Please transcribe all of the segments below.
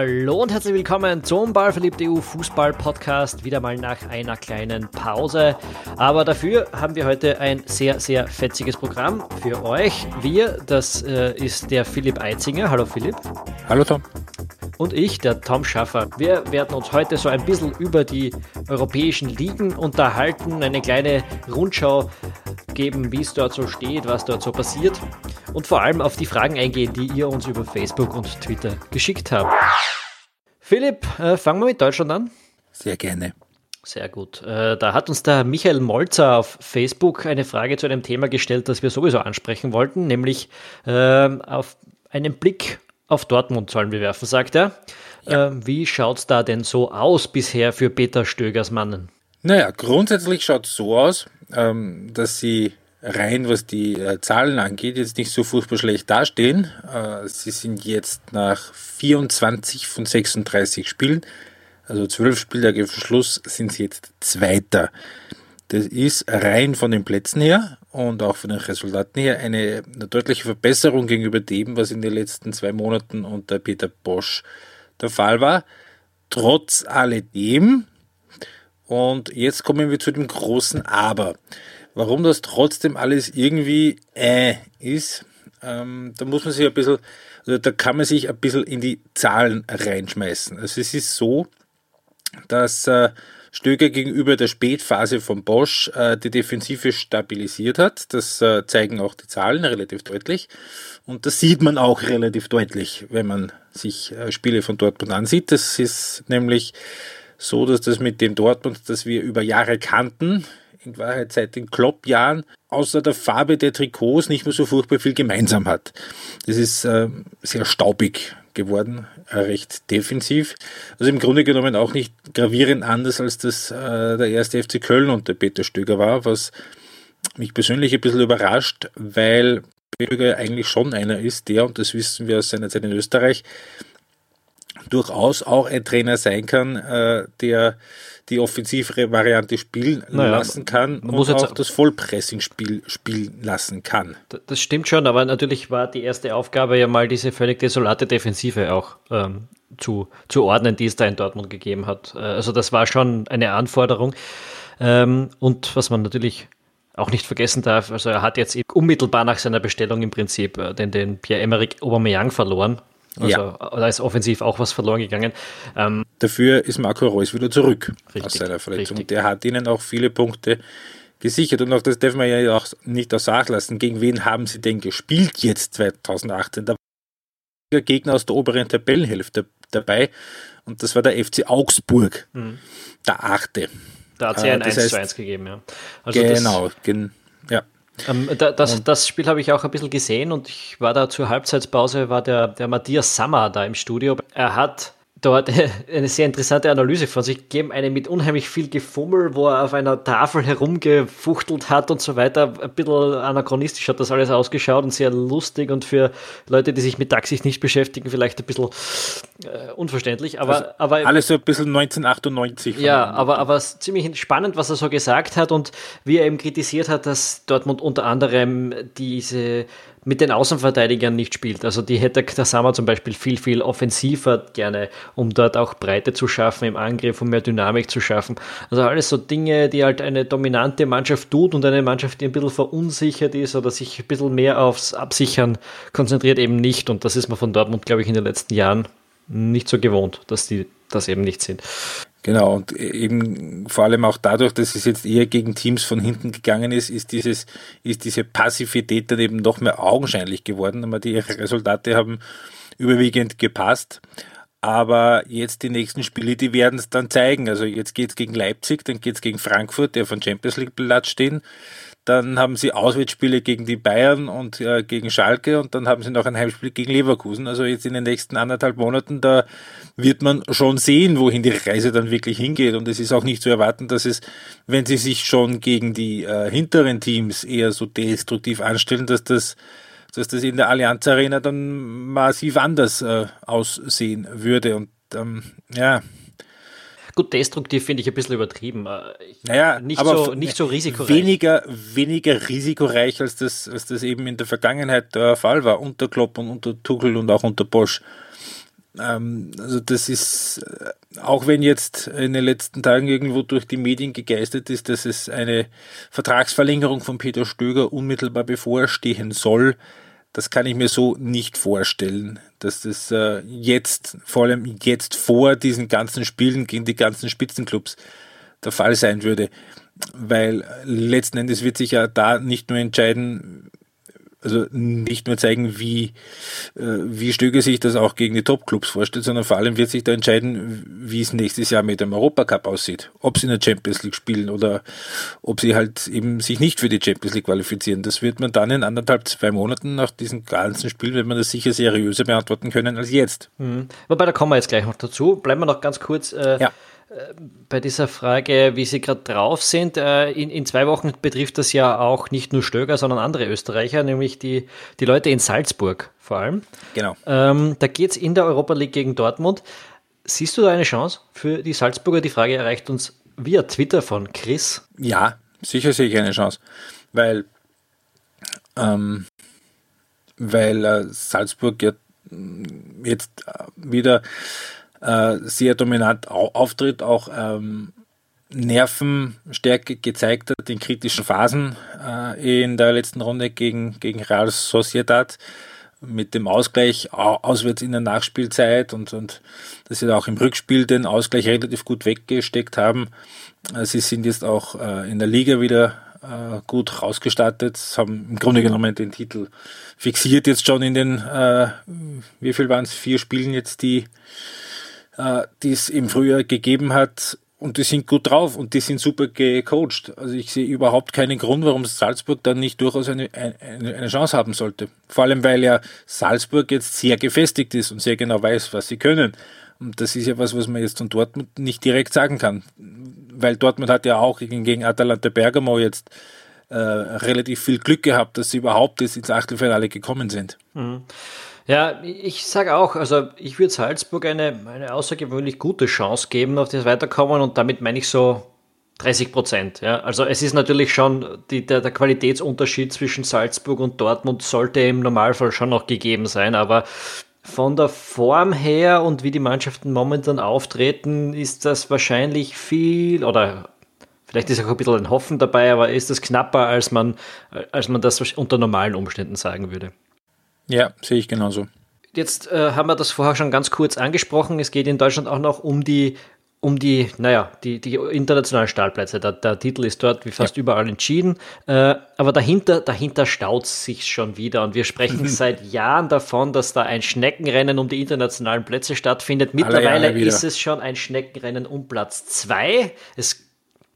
Hallo und herzlich willkommen zum Ballverliebt EU Fußball Podcast. Wieder mal nach einer kleinen Pause. Aber dafür haben wir heute ein sehr, sehr fetziges Programm für euch. Wir, das äh, ist der Philipp Eitzinger. Hallo Philipp. Hallo Tom. Und ich, der Tom Schaffer. Wir werden uns heute so ein bisschen über die europäischen Ligen unterhalten, eine kleine Rundschau geben, wie es dort so steht, was dort so passiert und vor allem auf die Fragen eingehen, die ihr uns über Facebook und Twitter geschickt habt. Philipp, äh, fangen wir mit Deutschland an. Sehr gerne. Sehr gut. Äh, da hat uns der Michael Molzer auf Facebook eine Frage zu einem Thema gestellt, das wir sowieso ansprechen wollten, nämlich äh, auf einen Blick auf Dortmund sollen wir werfen, sagt er. Ja. Äh, wie schaut es da denn so aus bisher für Peter Stögers Mannen? Naja, grundsätzlich schaut es so aus, ähm, dass sie rein, was die äh, Zahlen angeht, jetzt nicht so furchtbar schlecht dastehen. Äh, sie sind jetzt nach 24 von 36 Spielen, also 12 Spieltage vor Schluss, sind sie jetzt Zweiter. Das ist rein von den Plätzen her und auch von den Resultaten her eine, eine deutliche Verbesserung gegenüber dem, was in den letzten zwei Monaten unter Peter Bosch der Fall war. Trotz alledem, und jetzt kommen wir zu dem großen Aber. Warum das trotzdem alles irgendwie äh ist, ähm, da muss man sich ein bisschen, also da kann man sich ein bisschen in die Zahlen reinschmeißen. Also es ist so, dass äh, Stöger gegenüber der Spätphase von Bosch äh, die Defensive stabilisiert hat. Das äh, zeigen auch die Zahlen relativ deutlich. Und das sieht man auch relativ deutlich, wenn man sich äh, Spiele von Dortmund ansieht. Das ist nämlich so, dass das mit dem Dortmund, das wir über Jahre kannten, in Wahrheit seit den Klopp-Jahren, außer der Farbe der Trikots nicht mehr so furchtbar viel gemeinsam hat. Das ist äh, sehr staubig geworden, äh, recht defensiv. Also im Grunde genommen auch nicht gravierend anders, als das äh, der erste FC Köln unter Peter Stöger war, was mich persönlich ein bisschen überrascht, weil Stöger eigentlich schon einer ist, der, und das wissen wir aus seiner Zeit in Österreich, durchaus auch ein Trainer sein kann, äh, der die offensivere Variante spielen naja, lassen kann und auch das Vollpressing-Spiel spielen lassen kann. Das stimmt schon, aber natürlich war die erste Aufgabe ja mal diese völlig desolate Defensive auch ähm, zu, zu ordnen, die es da in Dortmund gegeben hat. Äh, also das war schon eine Anforderung. Ähm, und was man natürlich auch nicht vergessen darf, also er hat jetzt unmittelbar nach seiner Bestellung im Prinzip äh, den, den Pierre-Emerick Aubameyang verloren also ja. da ist offensiv auch was verloren gegangen. Ähm, Dafür ist Marco Reus wieder zurück richtig, aus seiner Verletzung. Richtig. Der hat ihnen auch viele Punkte gesichert. Und auch das dürfen wir ja auch nicht außer Acht lassen. Gegen wen haben sie denn gespielt jetzt 2018? Da war der Gegner aus der oberen Tabellenhälfte dabei. Und das war der FC Augsburg, mhm. der achte. Da hat es ja ein 1 zu 1 gegeben, ja. Also genau, gen, ja. Ähm, da, das, das Spiel habe ich auch ein bisschen gesehen und ich war da zur Halbzeitpause, war der, der Matthias Sammer da im Studio. Er hat dort eine sehr interessante Analyse von sich gegeben, eine mit unheimlich viel Gefummel, wo er auf einer Tafel herumgefuchtelt hat und so weiter. Ein bisschen anachronistisch hat das alles ausgeschaut und sehr lustig und für Leute, die sich mit Taxis nicht beschäftigen, vielleicht ein bisschen äh, unverständlich. Aber, also aber alles so ein bisschen 1998. Ja, aber, aber ziemlich spannend, was er so gesagt hat und wie er eben kritisiert hat, dass Dortmund unter anderem diese mit den Außenverteidigern nicht spielt. Also die hätte Sammer zum Beispiel viel, viel offensiver gerne, um dort auch Breite zu schaffen im Angriff, um mehr Dynamik zu schaffen. Also alles so Dinge, die halt eine dominante Mannschaft tut und eine Mannschaft, die ein bisschen verunsichert ist oder sich ein bisschen mehr aufs Absichern konzentriert, eben nicht. Und das ist man von Dortmund, glaube ich, in den letzten Jahren nicht so gewohnt, dass die das eben nicht sind. Genau, und eben vor allem auch dadurch, dass es jetzt eher gegen Teams von hinten gegangen ist, ist dieses, ist diese Passivität dann eben noch mehr augenscheinlich geworden. Aber die Resultate haben überwiegend gepasst. Aber jetzt die nächsten Spiele, die werden es dann zeigen. Also jetzt geht es gegen Leipzig, dann geht es gegen Frankfurt, der von Champions League Platz stehen. Dann haben sie Auswärtsspiele gegen die Bayern und äh, gegen Schalke und dann haben sie noch ein Heimspiel gegen Leverkusen. Also jetzt in den nächsten anderthalb Monaten, da wird man schon sehen, wohin die Reise dann wirklich hingeht. Und es ist auch nicht zu erwarten, dass es, wenn sie sich schon gegen die äh, hinteren Teams eher so destruktiv anstellen, dass das dass das in der Allianz Arena dann massiv anders äh, aussehen würde. Und ähm, ja, Gut, destruktiv finde ich ein bisschen übertrieben. Äh, ich, naja, nicht, aber so, nicht so risikoreich. Weniger, weniger risikoreich, als das, als das eben in der Vergangenheit der Fall war, unter Klopp und unter Tuchel und auch unter Bosch. Ähm, also das ist, äh, auch wenn jetzt in den letzten Tagen irgendwo durch die Medien gegeistert ist, dass es eine Vertragsverlängerung von Peter Stöger unmittelbar bevorstehen soll, das kann ich mir so nicht vorstellen, dass das äh, jetzt, vor allem jetzt vor diesen ganzen Spielen gegen die ganzen Spitzenclubs der Fall sein würde. Weil letzten Endes wird sich ja da nicht nur entscheiden, also nicht nur zeigen, wie, äh, wie Stöger sich das auch gegen die Top-Clubs vorstellt, sondern vor allem wird sich da entscheiden, wie es nächstes Jahr mit dem Europacup aussieht. Ob sie in der Champions League spielen oder ob sie halt eben sich nicht für die Champions League qualifizieren. Das wird man dann in anderthalb, zwei Monaten nach diesem ganzen Spiel, wird man das sicher seriöser beantworten können als jetzt. Mhm. Wobei, da kommen wir jetzt gleich noch dazu. Bleiben wir noch ganz kurz. Äh, ja bei dieser Frage, wie Sie gerade drauf sind. Äh, in, in zwei Wochen betrifft das ja auch nicht nur Stöger, sondern andere Österreicher, nämlich die, die Leute in Salzburg vor allem. Genau. Ähm, da geht es in der Europa League gegen Dortmund. Siehst du da eine Chance für die Salzburger? Die Frage erreicht uns via Twitter von Chris. Ja, sicher sehe ich eine Chance, weil, ähm, weil äh, Salzburg ja jetzt wieder äh, sehr dominant auftritt, auch ähm, Nervenstärke gezeigt hat in kritischen Phasen äh, in der letzten Runde gegen, gegen Real Sociedad. Mit dem Ausgleich auswärts in der Nachspielzeit und, und dass sie auch im Rückspiel den Ausgleich relativ gut weggesteckt haben. Äh, sie sind jetzt auch äh, in der Liga wieder äh, gut rausgestartet, haben im Grunde genommen den Titel fixiert jetzt schon in den, äh, wie viel waren es, vier Spielen jetzt, die die es im Frühjahr gegeben hat. Und die sind gut drauf und die sind super gecoacht. Also ich sehe überhaupt keinen Grund, warum Salzburg dann nicht durchaus eine, eine, eine Chance haben sollte. Vor allem, weil ja Salzburg jetzt sehr gefestigt ist und sehr genau weiß, was sie können. Und das ist ja was, was man jetzt von Dortmund nicht direkt sagen kann. Weil Dortmund hat ja auch gegen, gegen Atalanta Bergamo jetzt äh, relativ viel Glück gehabt, dass sie überhaupt jetzt ins Achtelfinale gekommen sind. Mhm. Ja, ich sage auch, also ich würde Salzburg eine, eine außergewöhnlich gute Chance geben auf das Weiterkommen und damit meine ich so 30 Prozent. Ja. Also es ist natürlich schon, die, der, der Qualitätsunterschied zwischen Salzburg und Dortmund sollte im Normalfall schon noch gegeben sein, aber von der Form her und wie die Mannschaften momentan auftreten, ist das wahrscheinlich viel oder vielleicht ist auch ein bisschen ein Hoffen dabei, aber ist das knapper, als man, als man das unter normalen Umständen sagen würde. Ja, sehe ich genauso. Jetzt äh, haben wir das vorher schon ganz kurz angesprochen. Es geht in Deutschland auch noch um die, um die, naja, die, die internationalen Stahlplätze. Der, der Titel ist dort wie fast ja. überall entschieden. Äh, aber dahinter, dahinter staut sich schon wieder. Und wir sprechen seit Jahren davon, dass da ein Schneckenrennen um die internationalen Plätze stattfindet. Mittlerweile ist es schon ein Schneckenrennen um Platz zwei. Es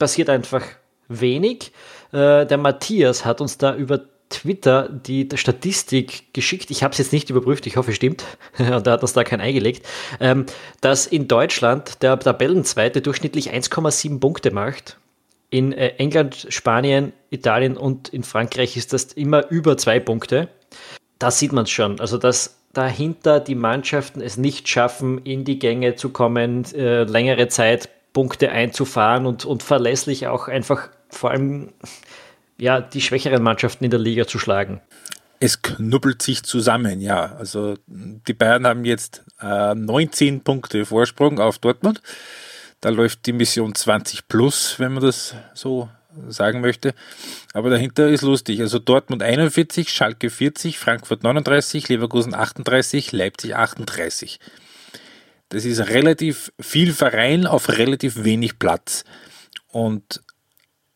passiert einfach wenig. Äh, der Matthias hat uns da über Twitter die Statistik geschickt, ich habe es jetzt nicht überprüft, ich hoffe es stimmt, und er hat uns da kein eingelegt, ähm, dass in Deutschland der Tabellenzweite durchschnittlich 1,7 Punkte macht. In äh, England, Spanien, Italien und in Frankreich ist das immer über zwei Punkte. Da sieht man es schon. Also, dass dahinter die Mannschaften es nicht schaffen, in die Gänge zu kommen, äh, längere Zeit Punkte einzufahren und, und verlässlich auch einfach vor allem ja, die schwächeren Mannschaften in der Liga zu schlagen. Es knubbelt sich zusammen, ja. Also die Bayern haben jetzt äh, 19 Punkte Vorsprung auf Dortmund. Da läuft die Mission 20 plus, wenn man das so sagen möchte. Aber dahinter ist lustig. Also Dortmund 41, Schalke 40, Frankfurt 39, Leverkusen 38, Leipzig 38. Das ist relativ viel Verein auf relativ wenig Platz. Und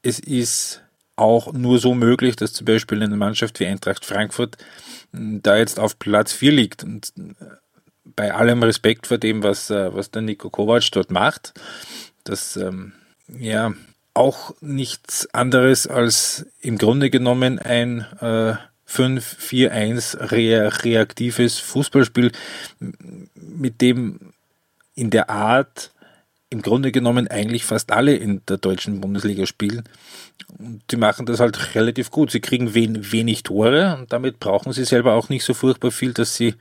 es ist auch nur so möglich, dass zum Beispiel eine Mannschaft wie Eintracht Frankfurt hm, da jetzt auf Platz 4 liegt. Und äh, bei allem Respekt vor dem, was, äh, was der Nico Kovac dort macht, das ähm, ja auch nichts anderes als im Grunde genommen ein äh, 5-4-1 re reaktives Fußballspiel, mit dem in der Art im Grunde genommen eigentlich fast alle in der deutschen Bundesliga spielen. Und die machen das halt relativ gut. Sie kriegen wen, wenig Tore und damit brauchen sie selber auch nicht so furchtbar viel, dass sie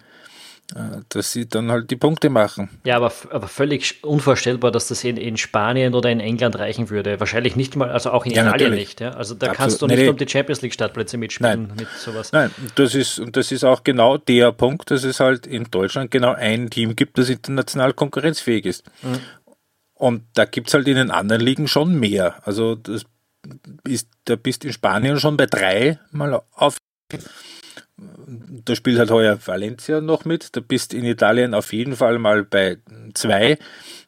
dass sie dann halt die Punkte machen. Ja, aber, aber völlig unvorstellbar, dass das in, in Spanien oder in England reichen würde. Wahrscheinlich nicht mal, also auch in ja, Italien natürlich. nicht. Ja? Also da Absolut. kannst du nicht nee, um die Champions League Startplätze mitspielen Nein. mit sowas. Nein, das ist, und das ist auch genau der Punkt, dass es halt in Deutschland genau ein Team gibt, das international konkurrenzfähig ist. Mhm. Und da gibt es halt in den anderen Ligen schon mehr. Also das ist, da bist in Spanien schon bei drei mal auf da spielt halt heuer Valencia noch mit. Da bist in Italien auf jeden Fall mal bei zwei,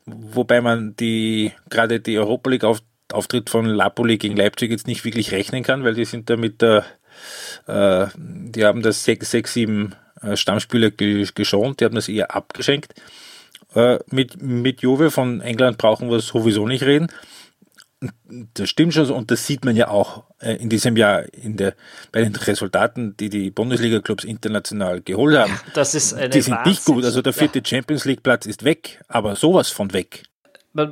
wobei man die gerade die Europa League auf, Auftritt von Napoli gegen Leipzig jetzt nicht wirklich rechnen kann, weil die sind da mit der, äh, die haben das sechs, sechs sieben äh, Stammspieler geschont, die haben das eher abgeschenkt. Äh, mit, mit Juve von England brauchen wir sowieso nicht reden. Das stimmt schon und das sieht man ja auch äh, in diesem Jahr in der, bei den Resultaten, die die Bundesliga-Clubs international geholt haben. Das ist eine die sind Wahnsinn. nicht gut. Also der vierte ja. Champions League-Platz ist weg, aber sowas von weg.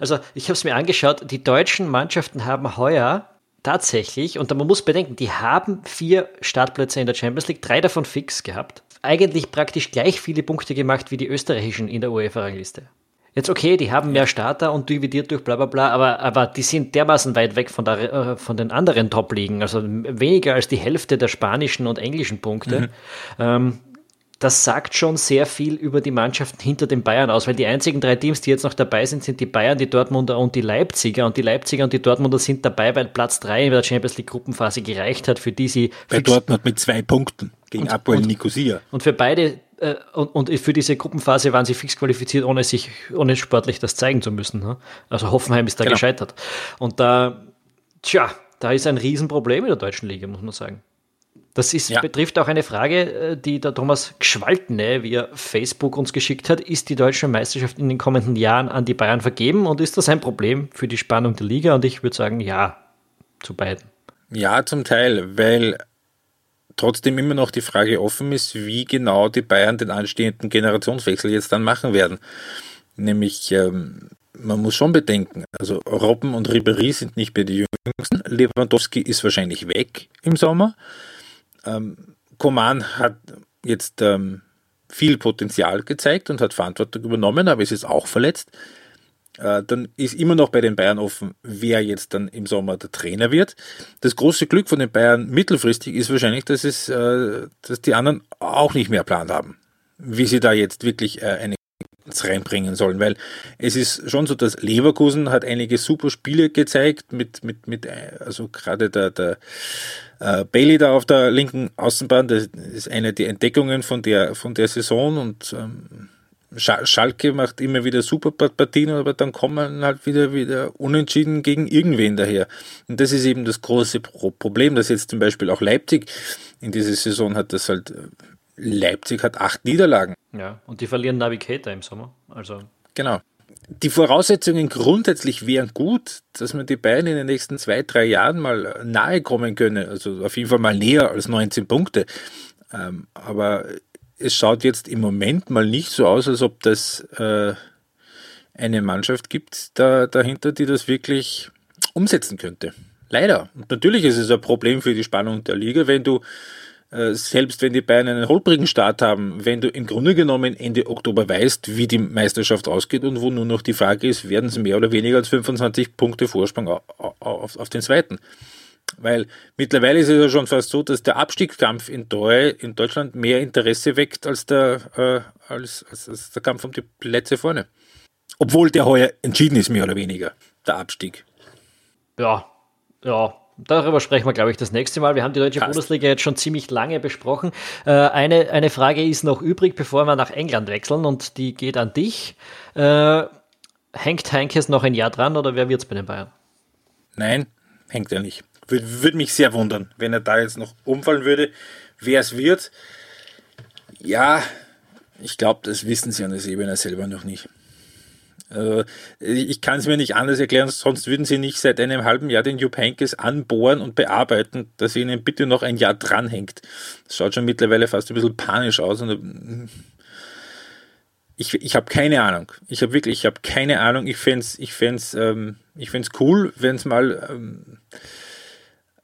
Also ich habe es mir angeschaut, die deutschen Mannschaften haben heuer tatsächlich, und man muss bedenken, die haben vier Startplätze in der Champions League, drei davon fix gehabt, eigentlich praktisch gleich viele Punkte gemacht wie die österreichischen in der UEFA-Rangliste. Jetzt okay, die haben mehr Starter und dividiert durch bla bla bla, aber, aber die sind dermaßen weit weg von, der, äh, von den anderen Top-Ligen, also weniger als die Hälfte der spanischen und englischen Punkte. Mhm. Ähm, das sagt schon sehr viel über die Mannschaften hinter den Bayern aus, weil die einzigen drei Teams, die jetzt noch dabei sind, sind die Bayern, die Dortmunder und die Leipziger. Und die Leipziger und die Dortmunder sind dabei, weil Platz drei in der Champions League Gruppenphase gereicht hat, für die sie. Bei Dortmund mit zwei Punkten gegen Apoel Nicosia. Und für beide äh, und, und, für diese Gruppenphase waren sie fix qualifiziert, ohne sich, ohne sportlich das zeigen zu müssen. Ne? Also Hoffenheim ist da genau. gescheitert. Und da, tja, da ist ein Riesenproblem in der deutschen Liga, muss man sagen. Das ist, ja. betrifft auch eine Frage, äh, die der Thomas Gschwaltne via Facebook uns geschickt hat. Ist die deutsche Meisterschaft in den kommenden Jahren an die Bayern vergeben und ist das ein Problem für die Spannung der Liga? Und ich würde sagen, ja, zu beiden. Ja, zum Teil, weil trotzdem immer noch die Frage offen ist, wie genau die Bayern den anstehenden Generationswechsel jetzt dann machen werden. Nämlich, ähm, man muss schon bedenken, also Robben und Ribéry sind nicht mehr die jüngsten. Lewandowski ist wahrscheinlich weg im Sommer. Ähm, Koman hat jetzt ähm, viel Potenzial gezeigt und hat Verantwortung übernommen, aber es ist auch verletzt. Äh, dann ist immer noch bei den Bayern offen, wer jetzt dann im Sommer der Trainer wird. Das große Glück von den Bayern mittelfristig ist wahrscheinlich, dass es, äh, dass die anderen auch nicht mehr Plan haben, wie sie da jetzt wirklich äh, eine reinbringen sollen, weil es ist schon so, dass Leverkusen hat einige super Spiele gezeigt mit, mit, mit also gerade der, der äh, Bailey da auf der linken Außenbahn, das ist eine der Entdeckungen von der, von der Saison und ähm, Schalke macht immer wieder super Partien, aber dann kommen halt wieder, wieder unentschieden gegen irgendwen daher. Und das ist eben das große Problem, dass jetzt zum Beispiel auch Leipzig in dieser Saison hat, das halt, Leipzig hat acht Niederlagen. Ja, und die verlieren Navigator im Sommer. Also. Genau. Die Voraussetzungen grundsätzlich wären gut, dass man die Bayern in den nächsten zwei, drei Jahren mal nahe kommen könne. Also auf jeden Fall mal näher als 19 Punkte. Ähm, aber es schaut jetzt im Moment mal nicht so aus, als ob das äh, eine Mannschaft gibt da, dahinter, die das wirklich umsetzen könnte. Leider. Und natürlich ist es ein Problem für die Spannung der Liga, wenn du äh, selbst wenn die Bayern einen holprigen Start haben, wenn du im Grunde genommen Ende Oktober weißt, wie die Meisterschaft ausgeht und wo nur noch die Frage ist, werden es mehr oder weniger als 25 Punkte Vorsprung auf, auf, auf den zweiten. Weil mittlerweile ist es ja schon fast so, dass der Abstiegskampf in, Deu in Deutschland mehr Interesse weckt als der, äh, als, als, als der Kampf um die Plätze vorne. Obwohl der heuer entschieden ist, mehr oder weniger, der Abstieg. Ja, ja, Darüber sprechen wir, glaube ich, das nächste Mal. Wir haben die deutsche Passt. Bundesliga jetzt schon ziemlich lange besprochen. Äh, eine, eine Frage ist noch übrig, bevor wir nach England wechseln und die geht an dich. Äh, hängt Heinkes noch ein Jahr dran oder wer wird es bei den Bayern? Nein, hängt er nicht. Würde, mich sehr wundern, wenn er da jetzt noch umfallen würde. Wer es wird, ja, ich glaube, das wissen sie an der Sebener selber noch nicht. Also, ich kann es mir nicht anders erklären, sonst würden sie nicht seit einem halben Jahr den Jupp Heynckes anbohren und bearbeiten, dass ihnen bitte noch ein Jahr dranhängt. Das schaut schon mittlerweile fast ein bisschen panisch aus. Und ich, ich habe keine Ahnung. Ich habe wirklich, ich habe keine Ahnung. Ich fände es ich ähm, cool, wenn es mal ähm,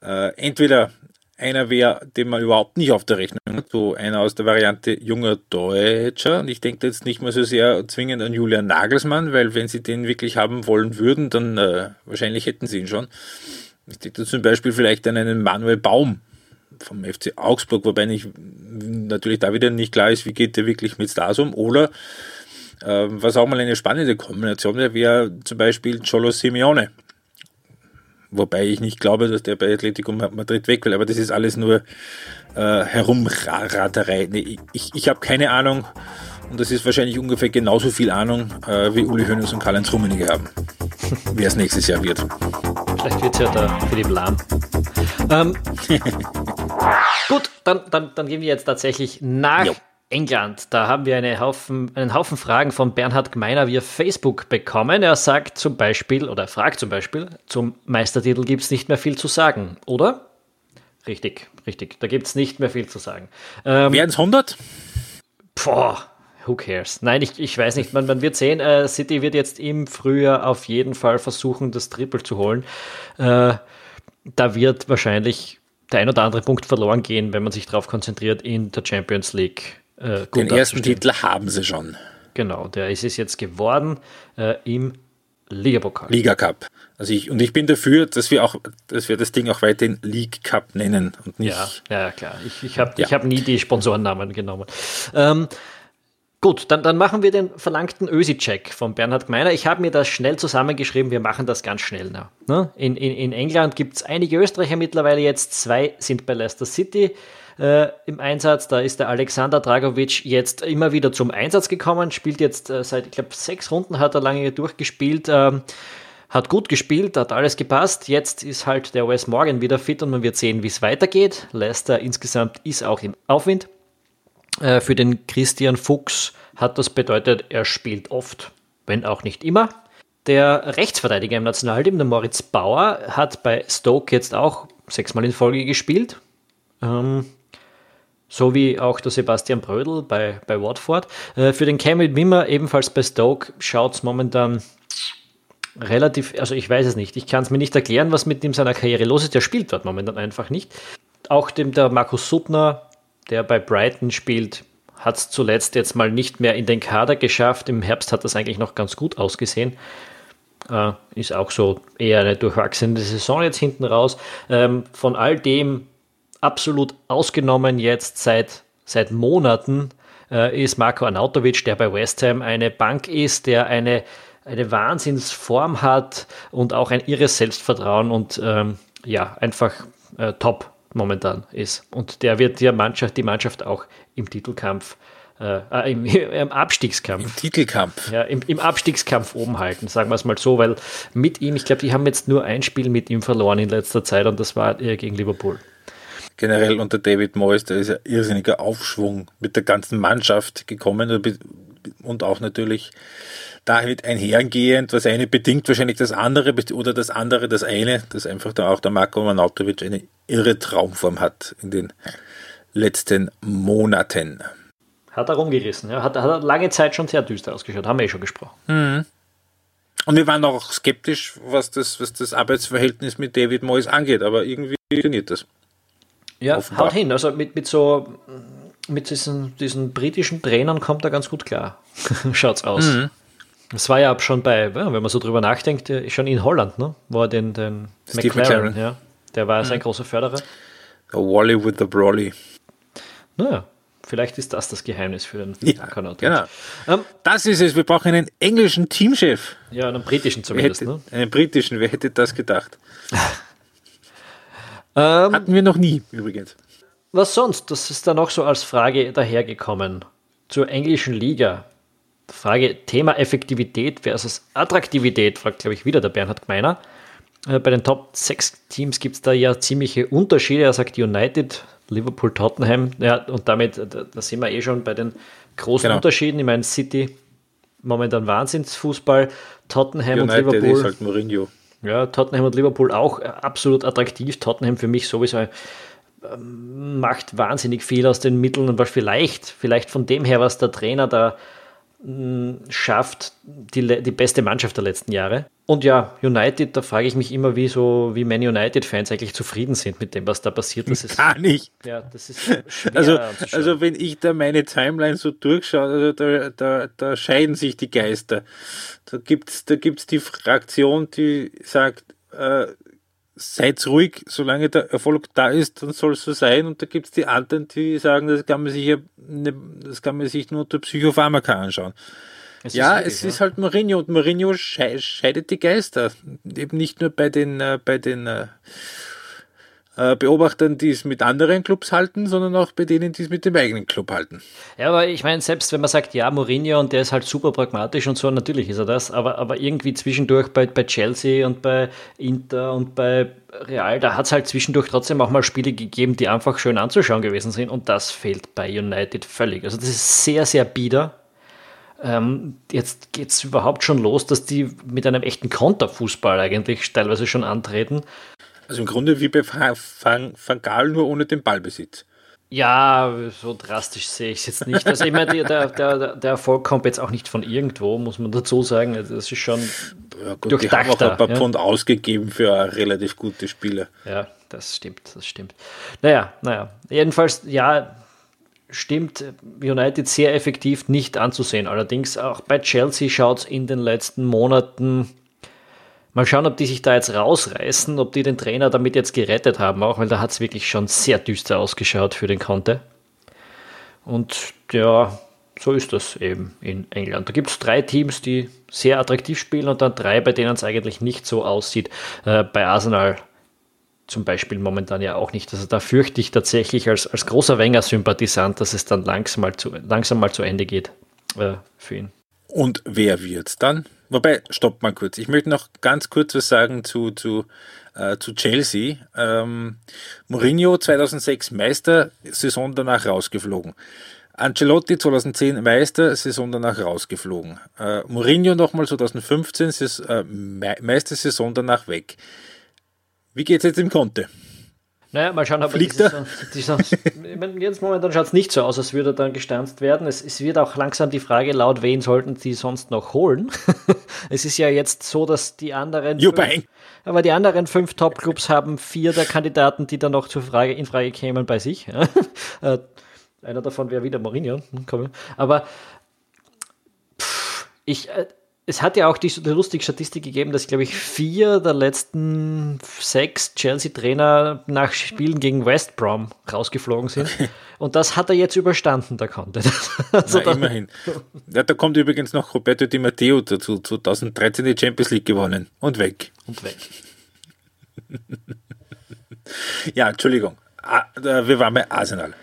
äh, entweder einer wäre, den man überhaupt nicht auf der Rechnung hat, so einer aus der Variante junger Deutscher. Und ich denke jetzt nicht mal so sehr zwingend an Julian Nagelsmann, weil wenn sie den wirklich haben wollen würden, dann äh, wahrscheinlich hätten sie ihn schon. Ich denke zum Beispiel vielleicht an einen Manuel Baum vom FC Augsburg, wobei nicht, natürlich da wieder nicht klar ist, wie geht der wirklich mit Stars um. Oder äh, was auch mal eine spannende Kombination wäre, wäre zum Beispiel Cholo Simeone Wobei ich nicht glaube, dass der bei Atletico Madrid weg will, aber das ist alles nur äh, Herumraterei. Nee, ich ich habe keine Ahnung und das ist wahrscheinlich ungefähr genauso viel Ahnung, äh, wie Uli Hoeneß und Karl-Heinz Rummenigge haben, wer es nächstes Jahr wird. Vielleicht wird es ja der Philipp Lahm. Ähm, gut, dann, dann, dann gehen wir jetzt tatsächlich nach jo. England. Da haben wir eine Haufen, einen Haufen Fragen von Bernhard Gmeiner via Facebook bekommen. Er sagt zum Beispiel, oder fragt zum Beispiel, zum Meistertitel gibt es nicht mehr viel zu sagen, oder? Richtig, richtig. Da gibt es nicht mehr viel zu sagen. Ähm, Wären es 100? Boah, who cares? Nein, ich, ich weiß nicht. Man, man wird sehen, äh, City wird jetzt im Frühjahr auf jeden Fall versuchen, das Triple zu holen. Äh, da wird wahrscheinlich der ein oder andere Punkt verloren gehen, wenn man sich darauf konzentriert, in der Champions League äh, Den ersten Titel haben sie schon. Genau, der ist es jetzt geworden äh, im Ligapokal. Liga Cup. Also ich, und ich bin dafür, dass wir auch, dass wir das Ding auch weiterhin League Cup nennen und nicht. Ja, ja klar. Ich, ich habe ja. hab nie die Sponsorennamen genommen. Ähm, Gut, dann, dann machen wir den verlangten Ösi-Check von Bernhard Gmeiner. Ich habe mir das schnell zusammengeschrieben, wir machen das ganz schnell. Ne? In, in, in England gibt es einige Österreicher mittlerweile jetzt, zwei sind bei Leicester City äh, im Einsatz. Da ist der Alexander Dragovic jetzt immer wieder zum Einsatz gekommen, spielt jetzt äh, seit, ich glaube, sechs Runden hat er lange durchgespielt. Ähm, hat gut gespielt, hat alles gepasst. Jetzt ist halt der Wes Morgan wieder fit und man wird sehen, wie es weitergeht. Leicester insgesamt ist auch im Aufwind. Äh, für den Christian Fuchs hat das bedeutet, er spielt oft, wenn auch nicht immer. Der Rechtsverteidiger im Nationalteam, der Moritz Bauer, hat bei Stoke jetzt auch sechsmal in Folge gespielt. Ähm, so wie auch der Sebastian Brödel bei, bei Watford. Äh, für den Cameron Wimmer, ebenfalls bei Stoke, schaut es momentan relativ, also ich weiß es nicht, ich kann es mir nicht erklären, was mit ihm seiner Karriere los ist, der spielt dort momentan einfach nicht. Auch dem der Markus Suttner, der bei Brighton spielt, hat es zuletzt jetzt mal nicht mehr in den Kader geschafft. Im Herbst hat das eigentlich noch ganz gut ausgesehen. Äh, ist auch so eher eine durchwachsene Saison jetzt hinten raus. Ähm, von all dem absolut ausgenommen jetzt seit, seit Monaten äh, ist Marco Arnautovic, der bei West Ham eine Bank ist, der eine, eine Wahnsinnsform hat und auch ein irres Selbstvertrauen und ähm, ja, einfach äh, top momentan ist. Und der wird die Mannschaft, die Mannschaft auch im Titelkampf äh, äh im, im, Abstiegskampf. Im Titelkampf. Ja, im, im, Abstiegskampf oben halten, sagen wir es mal so, weil mit ihm, ich glaube, die haben jetzt nur ein Spiel mit ihm verloren in letzter Zeit und das war gegen Liverpool generell unter David Moyes, da ist ein irrsinniger Aufschwung mit der ganzen Mannschaft gekommen und auch natürlich damit einhergehend, was eine bedingt wahrscheinlich das andere oder das andere das eine, dass einfach da auch der Marco Manautovic eine irre Traumform hat in den letzten Monaten. Hat er rumgerissen, ja. Hat, hat lange Zeit schon sehr düster ausgeschaut, haben wir eh schon gesprochen. Mhm. Und wir waren auch skeptisch, was das, was das Arbeitsverhältnis mit David Moyes angeht, aber irgendwie funktioniert das. Ja, offenbar. haut hin. Also mit, mit so mit diesen, diesen britischen Trainern kommt er ganz gut klar. Schaut's aus. Mhm. Das war ja schon bei, wenn man so drüber nachdenkt, schon in Holland, ne? wo er den, den McLaren, McLaren, ja, der war mhm. sein großer Förderer. A Wally with the Brawley. Naja, vielleicht ist das das Geheimnis für den ja, Kanal. Genau. Ähm, das ist es, wir brauchen einen englischen Teamchef. Ja, einen britischen zumindest. Hätte, ne? Einen britischen, wer hätte das gedacht? Ähm, Hatten wir noch nie, übrigens. Was sonst? Das ist dann auch so als Frage dahergekommen. Zur englischen Liga. Frage Thema Effektivität versus Attraktivität, fragt, glaube ich, wieder der Bernhard Gmeiner. Äh, bei den Top 6 Teams gibt es da ja ziemliche Unterschiede. Er sagt United, Liverpool, Tottenham. Ja, und damit, da, da sind wir eh schon bei den großen genau. Unterschieden. Ich meine, City, momentan Wahnsinnsfußball. Tottenham United und Liverpool. Ist halt Mourinho. Ja, Tottenham und Liverpool auch äh, absolut attraktiv. Tottenham für mich sowieso ähm, macht wahnsinnig viel aus den Mitteln und was vielleicht, vielleicht von dem her, was der Trainer da schafft, die, die beste Mannschaft der letzten Jahre. Und ja, United, da frage ich mich immer, wie so, wie Man United-Fans eigentlich zufrieden sind mit dem, was da passiert. Das ist, Gar nicht. Ja, das ist schwer also, also wenn ich da meine Timeline so durchschaue, also da, da, da scheiden sich die Geister. Da gibt's, da gibt's die Fraktion, die sagt, äh, seid ruhig, solange der Erfolg da ist, dann soll es so sein. Und da gibt es die anderen, die sagen, das kann man sich ja, ne, das kann man sich nur unter Psychopharmaka anschauen. Es ja, ist es ja. ist halt Mourinho und Mourinho scheidet die Geister. Eben nicht nur bei den, äh, bei den äh, Beobachtern, die es mit anderen Clubs halten, sondern auch bei denen, die es mit dem eigenen Club halten. Ja, aber ich meine, selbst wenn man sagt, ja, Mourinho und der ist halt super pragmatisch und so, natürlich ist er das, aber, aber irgendwie zwischendurch bei, bei Chelsea und bei Inter und bei Real, da hat es halt zwischendurch trotzdem auch mal Spiele gegeben, die einfach schön anzuschauen gewesen sind und das fehlt bei United völlig. Also das ist sehr, sehr bieder. Ähm, jetzt geht es überhaupt schon los, dass die mit einem echten Konterfußball eigentlich teilweise schon antreten. Also im Grunde wie bei Van, Gaal, nur ohne den Ballbesitz. Ja, so drastisch sehe ich es jetzt nicht. Also ich meine, der, der, der Erfolg kommt jetzt auch nicht von irgendwo, muss man dazu sagen. Das ist schon ja, gut, Die haben auch ein paar ja. Pfund ausgegeben für relativ gute Spieler. Ja, das stimmt, das stimmt. Naja, naja. Jedenfalls, ja, stimmt United sehr effektiv nicht anzusehen. Allerdings auch bei Chelsea schaut es in den letzten Monaten Mal schauen, ob die sich da jetzt rausreißen, ob die den Trainer damit jetzt gerettet haben, auch weil da hat es wirklich schon sehr düster ausgeschaut für den Conte. Und ja, so ist das eben in England. Da gibt es drei Teams, die sehr attraktiv spielen und dann drei, bei denen es eigentlich nicht so aussieht. Äh, bei Arsenal zum Beispiel momentan ja auch nicht. Also da fürchte ich tatsächlich als, als großer Wenger-Sympathisant, dass es dann langsam mal zu, langsam mal zu Ende geht äh, für ihn. Und wer wird dann? Wobei, stopp mal kurz. Ich möchte noch ganz kurz was sagen zu, zu, äh, zu Chelsea. Ähm, Mourinho 2006 Meister, Saison danach rausgeflogen. Ancelotti 2010 Meister, Saison danach rausgeflogen. Äh, Mourinho nochmal 2015 Saison, äh, Meistersaison danach weg. Wie geht es jetzt im Conte? Naja, mal schauen, ob Fliegt er? Dieser, jetzt momentan schaut es nicht so aus, als würde er dann gestanzt werden. Es, es, wird auch langsam die Frage laut, wen sollten sie sonst noch holen? es ist ja jetzt so, dass die anderen. Fünf, aber die anderen fünf Top-Clubs haben vier der Kandidaten, die dann noch zur Frage, in Frage kämen, bei sich. Äh, einer davon wäre wieder Mourinho. Hm, aber pff, ich. Es hat ja auch die, die lustige Statistik gegeben, dass, glaube ich, vier der letzten sechs Chelsea-Trainer nach Spielen gegen West Brom rausgeflogen sind. Und das hat er jetzt überstanden, der Conte. also Na, immerhin. Ja, da kommt übrigens noch Roberto Di Matteo dazu, 2013 die Champions League gewonnen. Und weg. Und weg. ja, Entschuldigung. Ah, wir waren bei Arsenal.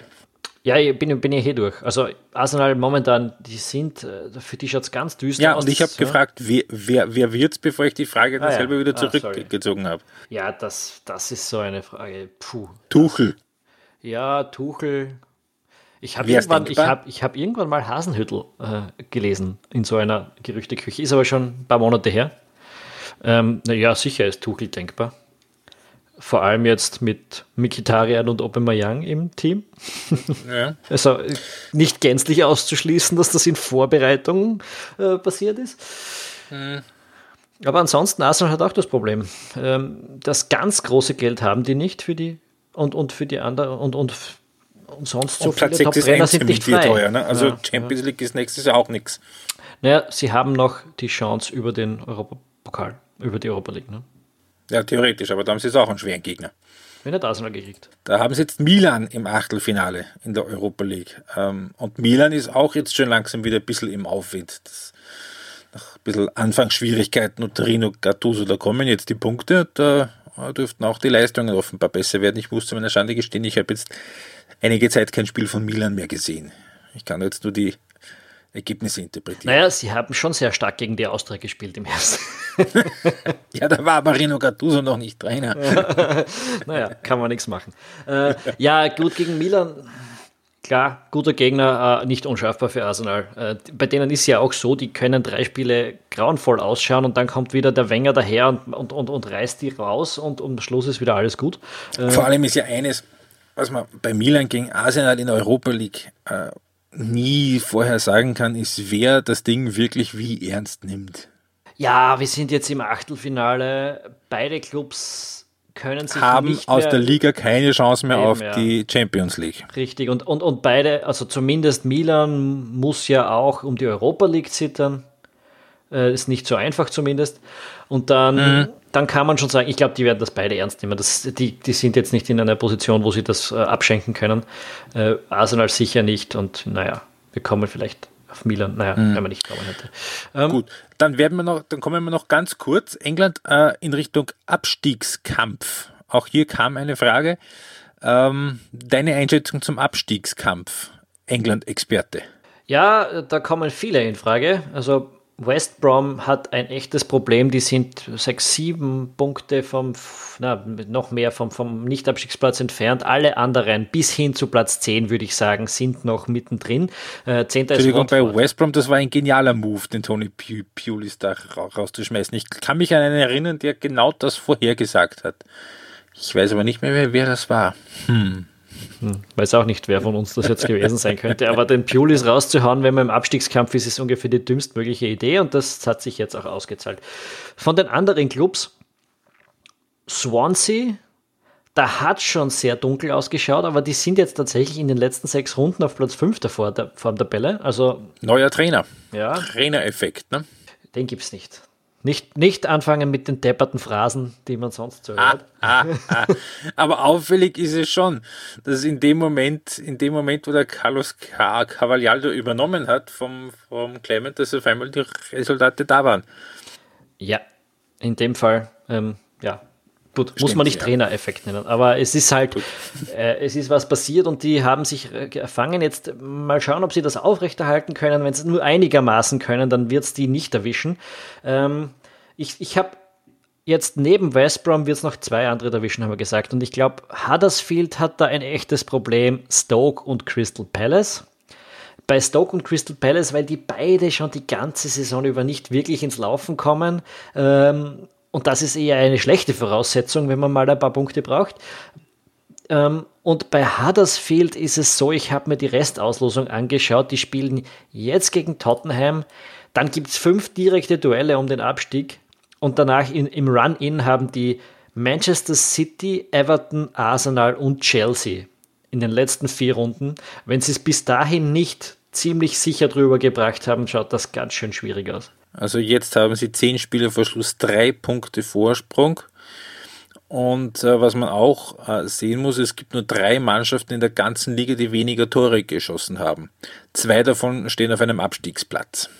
Ja, ich bin, bin ich hier durch. Also Arsenal momentan, die sind, äh, für die schaut es ganz düster ja, aus. Ja, und ich habe ja. gefragt, wer, wer, wer wird es, bevor ich die Frage dann ah, selber ja. wieder ah, zurückgezogen ah, habe. Ja, das, das ist so eine Frage. Puh. Tuchel. Ja, Tuchel. Ich habe irgendwann, ich hab, ich hab irgendwann mal Hasenhüttel äh, gelesen in so einer Gerüchteküche. Ist aber schon ein paar Monate her. Ähm, naja, sicher ist Tuchel denkbar vor allem jetzt mit Mikitarian und Obemayang im Team. Ja. Also nicht gänzlich auszuschließen, dass das in Vorbereitung äh, passiert ist. Mhm. Aber ansonsten, Arsenal hat auch das Problem. Ähm, das ganz große Geld haben die nicht für die und, und für die anderen und, und, und sonst so und viele Top-Trainer sind nicht frei. Teuer, ne? Also ja, Champions ja. League ist nächstes Jahr auch nichts. Naja, sie haben noch die Chance über den Europapokal, über die Europa League. Ne? Ja, theoretisch, aber da haben sie jetzt auch einen schweren Gegner. Wenn er das mal gekriegt. Da haben sie jetzt Milan im Achtelfinale in der Europa League. Ähm, und Milan ist auch jetzt schon langsam wieder ein bisschen im Aufwind. Das, nach ein bisschen Anfangsschwierigkeiten und Rino Gattuso, da kommen jetzt die Punkte. Da dürften auch die Leistungen offenbar besser werden. Ich muss zu meiner Schande gestehen, ich habe jetzt einige Zeit kein Spiel von Milan mehr gesehen. Ich kann jetzt nur die Ergebnisse interpretieren. Naja, sie haben schon sehr stark gegen die Austria gespielt im ersten. ja, da war Marino Gattuso noch nicht Trainer. naja, kann man nichts machen. Äh, ja, gut gegen Milan. Klar, guter Gegner, äh, nicht unscharfbar für Arsenal. Äh, bei denen ist ja auch so, die können drei Spiele grauenvoll ausschauen und dann kommt wieder der Wenger daher und, und, und, und reißt die raus und am Schluss ist wieder alles gut. Äh, Vor allem ist ja eines, was man bei Milan gegen Arsenal in der Europa League äh, nie vorher sagen kann, ist, wer das Ding wirklich wie ernst nimmt. Ja, wir sind jetzt im Achtelfinale. Beide Clubs können sich haben aus der Liga keine Chance mehr auf ja. die Champions League. Richtig, und, und, und beide, also zumindest Milan muss ja auch um die Europa League zittern. Äh, ist nicht so einfach zumindest. Und dann, Mhm. Dann kann man schon sagen, ich glaube, die werden das beide ernst nehmen. Das, die, die sind jetzt nicht in einer Position, wo sie das äh, abschenken können. Äh, Arsenal sicher nicht. Und naja, wir kommen vielleicht auf Milan. Naja, Mhm. wenn man nicht kommen hätte. Ähm, Gut, dann werden wir noch, dann kommen wir noch ganz kurz. England äh, in Richtung Abstiegskampf. Auch hier kam eine Frage. Ähm, deine Einschätzung zum Abstiegskampf, England-Experte. Ja, da kommen viele in Frage. Also West Brom hat ein echtes Problem. Die sind sechs, sieben Punkte vom, na, noch mehr vom, vom Nicht-Abstiegsplatz entfernt. Alle anderen bis hin zu Platz 10, würde ich sagen, sind noch mittendrin. Äh, Zehnter ist Entschuldigung, bei. West Brom, das war ein genialer Move, den Tony Pu- Pulis da ra rauszuschmeißen. Ich kann mich an einen erinnern, der genau das vorhergesagt hat. Ich weiß aber nicht mehr, wer, wer das war. Weiß auch nicht, wer von uns das jetzt gewesen sein könnte. Aber den Pulis rauszuhauen, wenn man im Abstiegskampf ist, ist ungefähr die dümmstmögliche Idee und das hat sich jetzt auch ausgezahlt. Von den anderen Clubs, Swansea, da hat schon sehr dunkel ausgeschaut, aber die sind jetzt tatsächlich in den letzten sechs Runden auf Platz 5 davor der Form Tabelle. Also, Neuer Trainer. ja, Trainereffekt, ne? den gibt es nicht. Nicht. Nicht anfangen mit den depperten Phrasen, die man sonst so hört. Ah, ah. Aber auffällig ist es schon, dass in dem Moment, in dem Moment, wo der Carlos Ca- Cavallado übernommen hat vom, vom Clement, dass auf einmal die Resultate da waren. Ja, in dem Fall, ähm, ja. Gut, muss Stimmt, man nicht ja. Trainereffekt nennen, aber es ist halt, äh, es ist was passiert und die haben sich äh, gefangen. Jetzt mal schauen, ob sie das aufrechterhalten können. Wenn sie nur einigermaßen können, dann wird es die nicht erwischen. Ähm, ich ich habe jetzt neben West Brom wird es noch zwei andere erwischen, haben wir gesagt. Und ich glaube, Huddersfield hat da ein echtes Problem. Stoke und Crystal Palace bei Stoke und Crystal Palace, weil die beide schon die ganze Saison über nicht wirklich ins Laufen kommen. Ähm, und das ist eher eine schlechte Voraussetzung, wenn man mal ein paar Punkte braucht. Ähm, und bei Huddersfield ist es so, ich habe mir die Restauslosung angeschaut, die spielen jetzt gegen Tottenham, dann gibt es fünf direkte Duelle um den Abstieg und danach in, im Run-In haben die Manchester City, Everton, Arsenal und Chelsea in den letzten vier Runden. Wenn sie es bis dahin nicht ziemlich sicher drüber gebracht haben, schaut das ganz schön schwierig aus. Also jetzt haben sie zehn Spiele vor Schluss, drei Punkte Vorsprung. Und äh, was man auch äh, sehen muss, es gibt nur drei Mannschaften in der ganzen Liga, die weniger Tore geschossen haben. Zwei davon stehen auf einem Abstiegsplatz.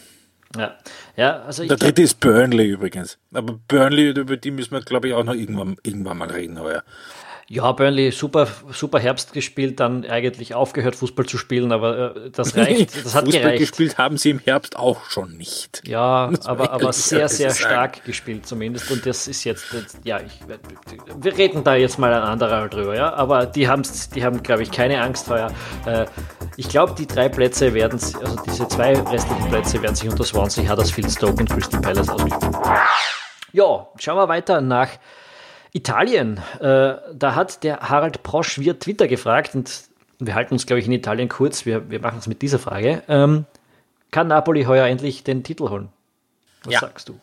Ja, ja also Der dritte ist Burnley übrigens. Aber Burnley, über die müssen wir, glaube ich, auch noch irgendwann, irgendwann mal reden heuer. Ja, Burnley, super, super Herbst gespielt, dann eigentlich aufgehört, Fußball zu spielen, aber äh, das reicht, das hat Fußball gereicht. gespielt haben sie im Herbst auch schon nicht. Ja, Muss aber, aber sehr, sehr sagen. stark gespielt zumindest. Und das ist jetzt, jetzt- ja, ich, wir reden da jetzt mal ein anderer drüber, ja. Aber die, haben's, die haben, glaube ich, keine Angst heuer. Äh, ich glaube, die drei Plätze werden, also diese zwei restlichen Plätze werden sich unter Swansea, Huddersfield, Stoke und Crystal Palace ausgespielt. Ja, schauen wir weiter nach Italien. Äh, da hat der Harald Prosch via Twitter gefragt und wir halten uns, glaube ich, in Italien kurz. Wir, wir machen es mit dieser Frage. Ähm, kann Napoli heuer endlich den Titel holen? Was Ja. sagst du?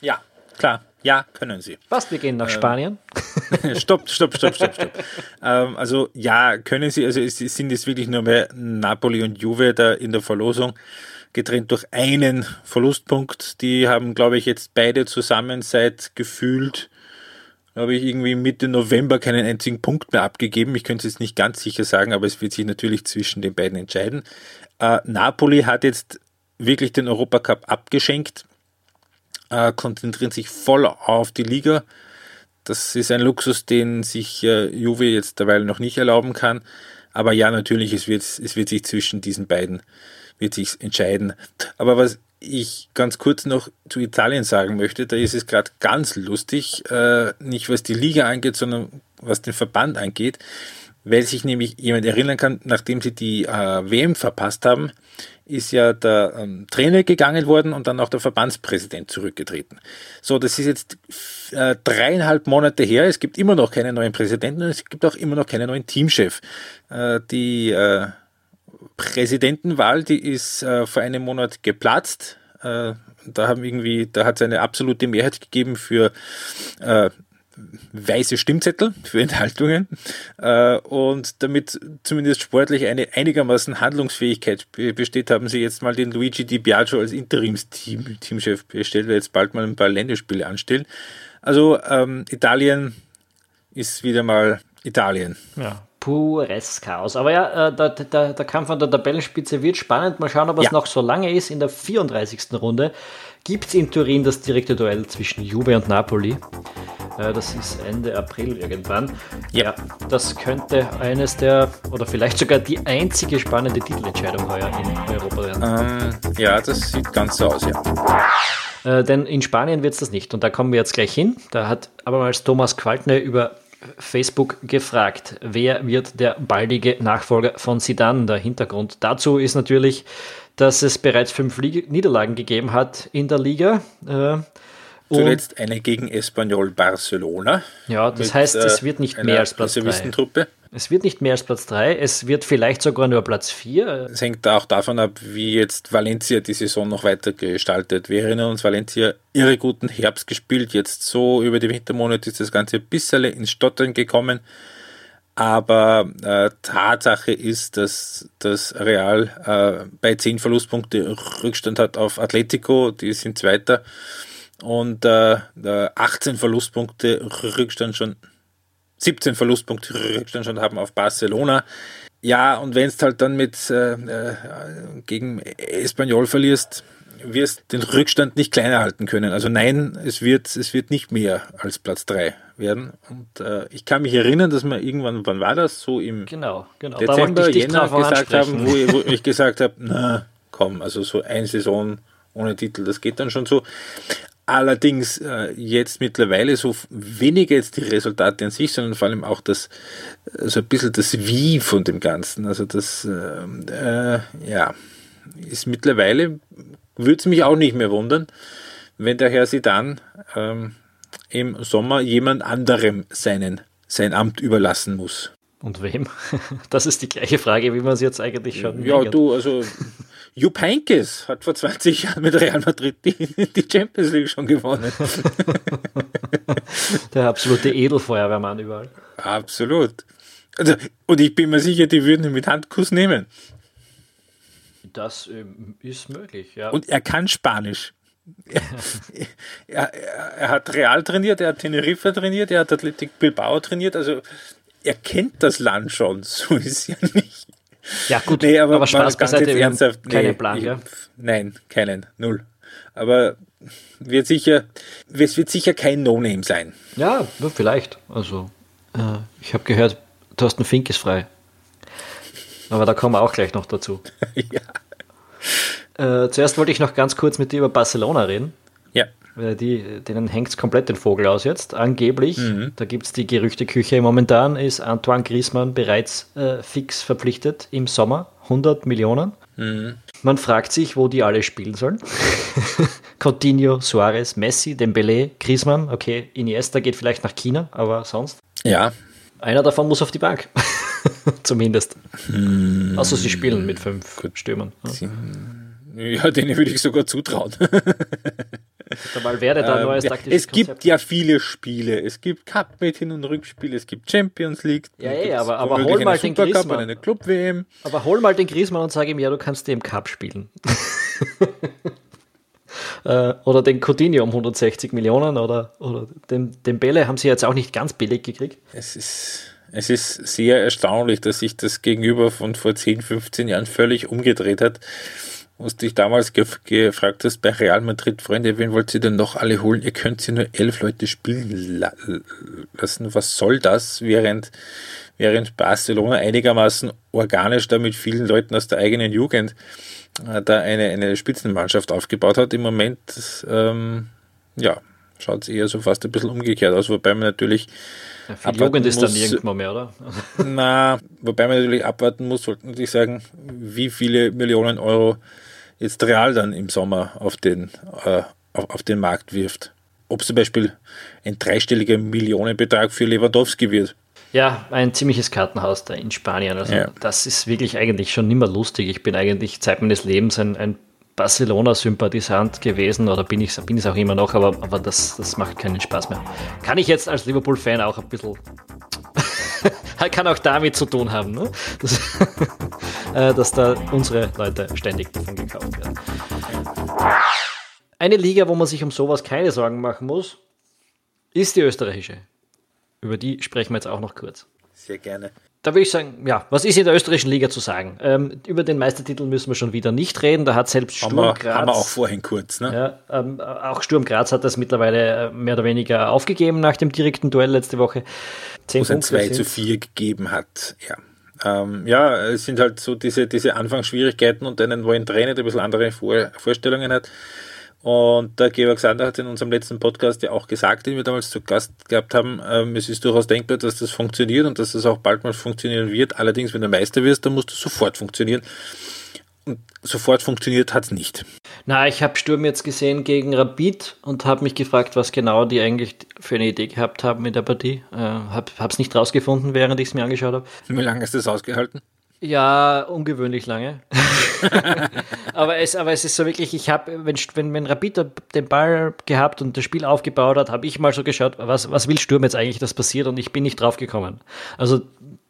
Ja, klar. Ja, können sie. Was, wir gehen nach Spanien? stopp, stopp, stopp, stopp, stopp. ähm, also ja, können sie, also es sind jetzt wirklich nur mehr Napoli und Juve da in der Verlosung getrennt durch einen Verlustpunkt. Die haben, glaube ich, jetzt beide zusammen seit gefühlt, glaube ich, irgendwie Mitte November keinen einzigen Punkt mehr abgegeben. Ich könnte es jetzt nicht ganz sicher sagen, aber es wird sich natürlich zwischen den beiden entscheiden. Äh, Napoli hat jetzt wirklich den Europacup abgeschenkt, äh, konzentrieren sich voll auf die Liga. Das ist ein Luxus, den sich äh, Juve jetzt derweil noch nicht erlauben kann. Aber ja, natürlich, es wird, es wird sich zwischen diesen beiden wird sich entscheiden. Aber was ich ganz kurz noch zu Italien sagen möchte, da ist es gerade ganz lustig, äh, nicht was die Liga angeht, sondern was den Verband angeht, weil sich nämlich jemand erinnern kann, nachdem sie die äh, WM verpasst haben, ist ja der ähm, Trainer gegangen worden und dann auch der Verbandspräsident zurückgetreten. So, das ist jetzt äh, dreieinhalb Monate her. Es gibt immer noch keinen neuen Präsidenten und es gibt auch immer noch keinen neuen Teamchef. Äh, die äh, Präsidentenwahl, die ist äh, vor einem Monat geplatzt. Äh, da haben irgendwie, da hat es eine absolute Mehrheit gegeben für äh, weiße Stimmzettel für Enthaltungen äh, und damit zumindest sportlich eine einigermaßen Handlungsfähigkeit besteht, haben sie jetzt mal den Luigi Di Biagio als Interimsteamchef bestellt, der jetzt bald mal ein paar Länderspiele anstellen. Also ähm, Italien ist wieder mal Italien. Ja, pures Chaos. Aber ja, äh, der, der, der Kampf an der Tabellenspitze wird spannend. Mal schauen, ob es ja. noch so lange ist. In der 34. Runde gibt es in Turin das direkte Duell zwischen Juve und Napoli. Äh, das ist Ende April irgendwann. Ja. ja. das könnte eines der, oder vielleicht sogar die einzige spannende Titelentscheidung heuer in Europa werden. Ähm, ja, das sieht ganz so aus, ja. Äh, denn in Spanien wird es das nicht. Und da kommen wir jetzt gleich hin. Da hat abermals Thomas Qualtner über Facebook gefragt, wer wird der baldige Nachfolger von Sidan? Der Hintergrund dazu ist natürlich, dass es bereits fünf Niederlagen gegeben hat in der Liga. Äh, Zuletzt eine gegen Espanyol Barcelona. Ja, das mit, heißt, es wird nicht mehr als Platz 3. Es wird nicht mehr als Platz 3, es wird vielleicht sogar nur Platz 4. Es hängt auch davon ab, wie jetzt Valencia die Saison noch weiter gestaltet. Wir erinnern uns, Valencia ihre guten Herbst gespielt, jetzt so über die Wintermonate ist das Ganze ein bisschen ins Stottern gekommen. Aber äh, Tatsache ist, dass das Real äh, bei 10 Verlustpunkte Rückstand hat auf Atletico, die sind Zweiter und äh, 18 Verlustpunkte Rückstand schon, 17 Verlustpunkte Rückstand schon haben auf Barcelona. Ja, und wenn es halt dann mit äh, äh, gegen Espanyol verlierst, wirst den Rückstand nicht kleiner halten können. Also nein, es wird, es wird nicht mehr als Platz 3 werden. Und äh, ich kann mich erinnern, dass wir irgendwann, wann war das? So im genau, genau. Dezember, Jänner gesagt haben, wo, wo ich gesagt habe, na komm, also so eine Saison ohne Titel, das geht dann schon so. Allerdings äh, jetzt mittlerweile so weniger jetzt die Resultate an sich, sondern vor allem auch das, äh, so ein bisschen das Wie von dem Ganzen. Also das, äh, äh, ja, ist mittlerweile, würde es mich auch nicht mehr wundern, wenn der Herr Sidan ähm, im Sommer jemand anderem seinen, sein Amt überlassen muss. Und wem? Das ist die gleiche Frage, wie man es jetzt eigentlich schon. Ja, hängt. du, also Jupp Heynckes hat vor 20 Jahren mit Real Madrid die, die Champions League schon gewonnen. Der absolute Edelfeuerwehrmann überall. Absolut. Also, und ich bin mir sicher, die würden ihn mit Handkuss nehmen. Das ähm, ist möglich, ja. Und er kann Spanisch. er, er, er, hat Real trainiert, er hat Teneriffa trainiert, er hat Athletic Bilbao trainiert, also er kennt das Land schon, so ist ja nicht. Ja, gut, nee, aber, aber Spaß beiseite, ernsthaft. Nee, keinen Plan, ich, ja? Nein, keinen, null. Aber wird sicher, es wird sicher kein No-Name sein. Ja, vielleicht. Also, äh, ich habe gehört, Thorsten Fink ist frei. Aber da kommen wir auch gleich noch dazu. ja. Äh, zuerst wollte ich noch ganz kurz mit dir über Barcelona reden. Ja. Die, denen hängt es komplett den Vogel aus jetzt, angeblich. Mhm. Da gibt es die Gerüchteküche. Momentan ist Antoine Griezmann bereits äh, fix verpflichtet im Sommer. 100 Millionen. Mhm. Man fragt sich, wo die alle spielen sollen. Coutinho, Suarez, Messi, Dembele, Griezmann. Okay, Iniesta geht vielleicht nach China, aber sonst? Ja. Einer davon muss auf die Bank. Zumindest. Mhm. Also sie spielen mit fünf Gut. Stürmern. Ja. Ja, denen würde ich sogar zutrauen. Mal wäre da ähm, neues ja, Es gibt Konzept. ja viele Spiele. Es gibt Cup mit Hin- und Rückspiele, es gibt Champions League. Ja, ja, aber, aber hol mal den Griezmann. Eine Club WM. Aber hol mal den Griezmann und sag ihm, ja, du kannst den Cup spielen. Äh, oder den Coutinho um 160 Millionen oder, oder den, den Bälle haben sie jetzt auch nicht ganz billig gekriegt. Es ist, es ist sehr erstaunlich, dass sich das gegenüber von vor 10, 15 Jahren völlig umgedreht hat was dich damals gef gefragt hast bei Real Madrid, Freunde, wen wollt ihr denn noch alle holen? Ihr könnt sie nur elf Leute spielen la lassen. Was soll das? Während, während Barcelona einigermaßen organisch da mit vielen Leuten aus der eigenen Jugend äh, da eine, eine Spitzenmannschaft aufgebaut hat. Im Moment, ähm, ja, schaut es eher so fast ein bisschen umgekehrt aus, wobei man natürlich ja, viel Jugend ist muss, dann irgendwann mehr, oder? Na, wobei man natürlich abwarten muss, sollte natürlich sagen, wie viele Millionen Euro jetzt Real dann im Sommer auf den, äh, auf, auf den Markt wirft. Ob zum Beispiel ein dreistelliger Millionenbetrag für Lewandowski wird. Ja, ein ziemliches Kartenhaus da in Spanien. Also ja. das ist wirklich eigentlich schon nimmer lustig. Ich bin eigentlich Zeit meines Lebens ein, ein Barcelona-Sympathisant gewesen oder bin ich es bin auch immer noch, aber, aber das, das macht keinen Spaß mehr. Kann ich jetzt als Liverpool-Fan auch ein bisschen. kann auch damit zu tun haben, ne? dass, äh, dass da unsere Leute ständig davon gekauft werden. Eine Liga, wo man sich um sowas keine Sorgen machen muss, ist die österreichische. Über die sprechen wir jetzt auch noch kurz. Sehr gerne. Da würde ich sagen, ja, was ist in der österreichischen Liga zu sagen? Ähm, über den Meistertitel müssen wir schon wieder nicht reden. Da hat selbst Sturm haben Graz. Haben wir auch vorhin kurz, ne? Ja, ähm, auch Sturm Graz hat das mittlerweile äh, mehr oder weniger aufgegeben nach dem direkten Duell letzte Woche. Zehn Wo es ein 2 zu 4 gegeben hat, ja. Ähm, ja, es sind halt so diese, diese Anfangsschwierigkeiten und denen, wo ein Trainer ein bisschen andere Vor Vorstellungen hat. Und der Georg Sander hat in unserem letzten Podcast ja auch gesagt, den wir damals zu Gast gehabt haben, ähm, es ist durchaus denkbar, dass das funktioniert und dass das auch bald mal funktionieren wird. Allerdings, wenn du Meister wirst, dann musst du sofort funktionieren. Und sofort funktioniert hat es nicht. Na, ich habe Sturm jetzt gesehen gegen Rapid und habe mich gefragt, was genau die eigentlich für eine Idee gehabt haben in der Partie. Äh, habe es nicht rausgefunden, während ich es mir angeschaut habe. Wie lange hast du das ausgehalten? Ja, ungewöhnlich lange. aber, es, aber es ist so wirklich, ich habe, wenn, wenn, wenn Rapid den Ball gehabt und das Spiel aufgebaut hat, habe ich mal so geschaut, was, was will Sturm jetzt eigentlich, dass passiert und ich bin nicht drauf gekommen. Also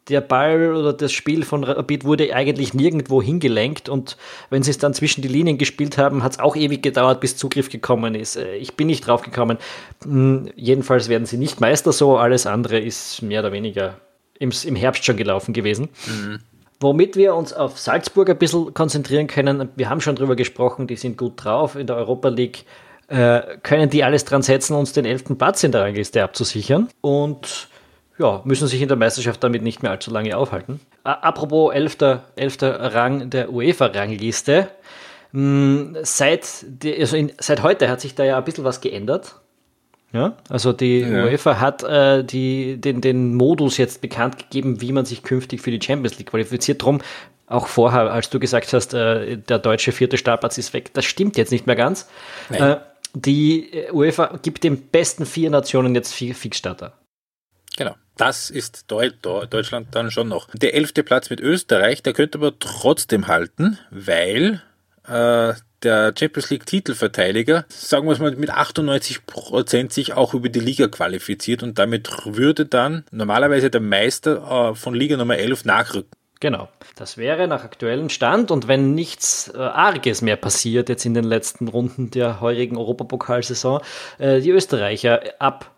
der Ball oder das Spiel von Rapid wurde eigentlich nirgendwo hingelenkt und wenn sie es dann zwischen die Linien gespielt haben, hat es auch ewig gedauert, bis Zugriff gekommen ist. Äh, ich bin nicht drauf gekommen. Hm, jedenfalls werden sie nicht Meister so, alles andere ist mehr oder weniger im, im Herbst schon gelaufen gewesen. Mhm. Womit wir uns auf Salzburg ein bisschen konzentrieren können, wir haben schon drüber gesprochen, die sind gut drauf in der Europa League. Äh, können die alles dran setzen, uns den elften Platz in der Rangliste abzusichern und ja, müssen sich in der Meisterschaft damit nicht mehr allzu lange aufhalten. Apropos elfter, elfter Rang der UEFA-Rangliste. Hm, seit, also seit heute hat sich da ja ein bisschen was geändert. Ja, also die ja. UEFA hat äh, die, den, den Modus jetzt bekannt gegeben, wie man sich künftig für die Champions League qualifiziert. Drum auch vorher, als du gesagt hast, äh, der deutsche vierte Startplatz ist weg, das stimmt jetzt nicht mehr ganz. Äh, die UEFA gibt den besten vier Nationen jetzt vier Fixstarter. Genau. Das ist Deutschland dann schon noch. Der elfte Platz mit Österreich, der könnte aber trotzdem halten, weil äh, der Champions League Titelverteidiger, sagen wir es mal, mit 98 Prozent sich auch über die Liga qualifiziert und damit würde dann normalerweise der Meister äh, von Liga Nummer 11 nachrücken. Genau. Das wäre nach aktuellem Stand und wenn nichts äh, Arges mehr passiert jetzt in den letzten Runden der heurigen Europapokalsaison, äh, die Österreicher ab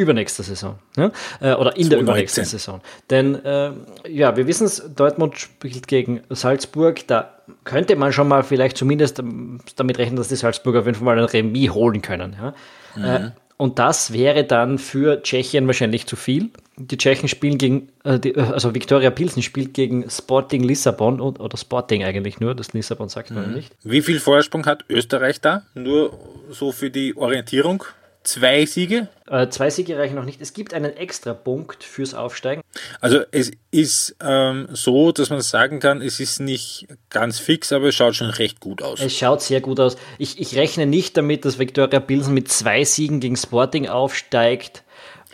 übernächste Saison. Ja? Äh, oder in 2019. der übernächsten Saison. Denn äh, ja, wir wissen es, Dortmund spielt gegen Salzburg. Da könnte man schon mal vielleicht zumindest ähm, damit rechnen, dass die Salzburger auf jeden Fall mal ein Remis holen können. Ja? Mhm. Äh, und das wäre dann für Tschechien wahrscheinlich zu viel. Die Tschechen spielen gegen, äh, die, äh, also Viktoria Pilsen spielt gegen Sporting Lissabon und, oder Sporting eigentlich nur, das Lissabon sagt man mhm. nicht. Wie viel Vorsprung hat Österreich da? Nur so für die Orientierung? Zwei Siege? Äh, zwei Siege reichen noch nicht. Es gibt einen extra Punkt fürs Aufsteigen. Also es ist ähm, so, dass man sagen kann, es ist nicht ganz fix, aber es schaut schon recht gut aus. Es schaut sehr gut aus. Ich, ich rechne nicht damit, dass Viktoria Pilsen mit zwei Siegen gegen Sporting aufsteigt.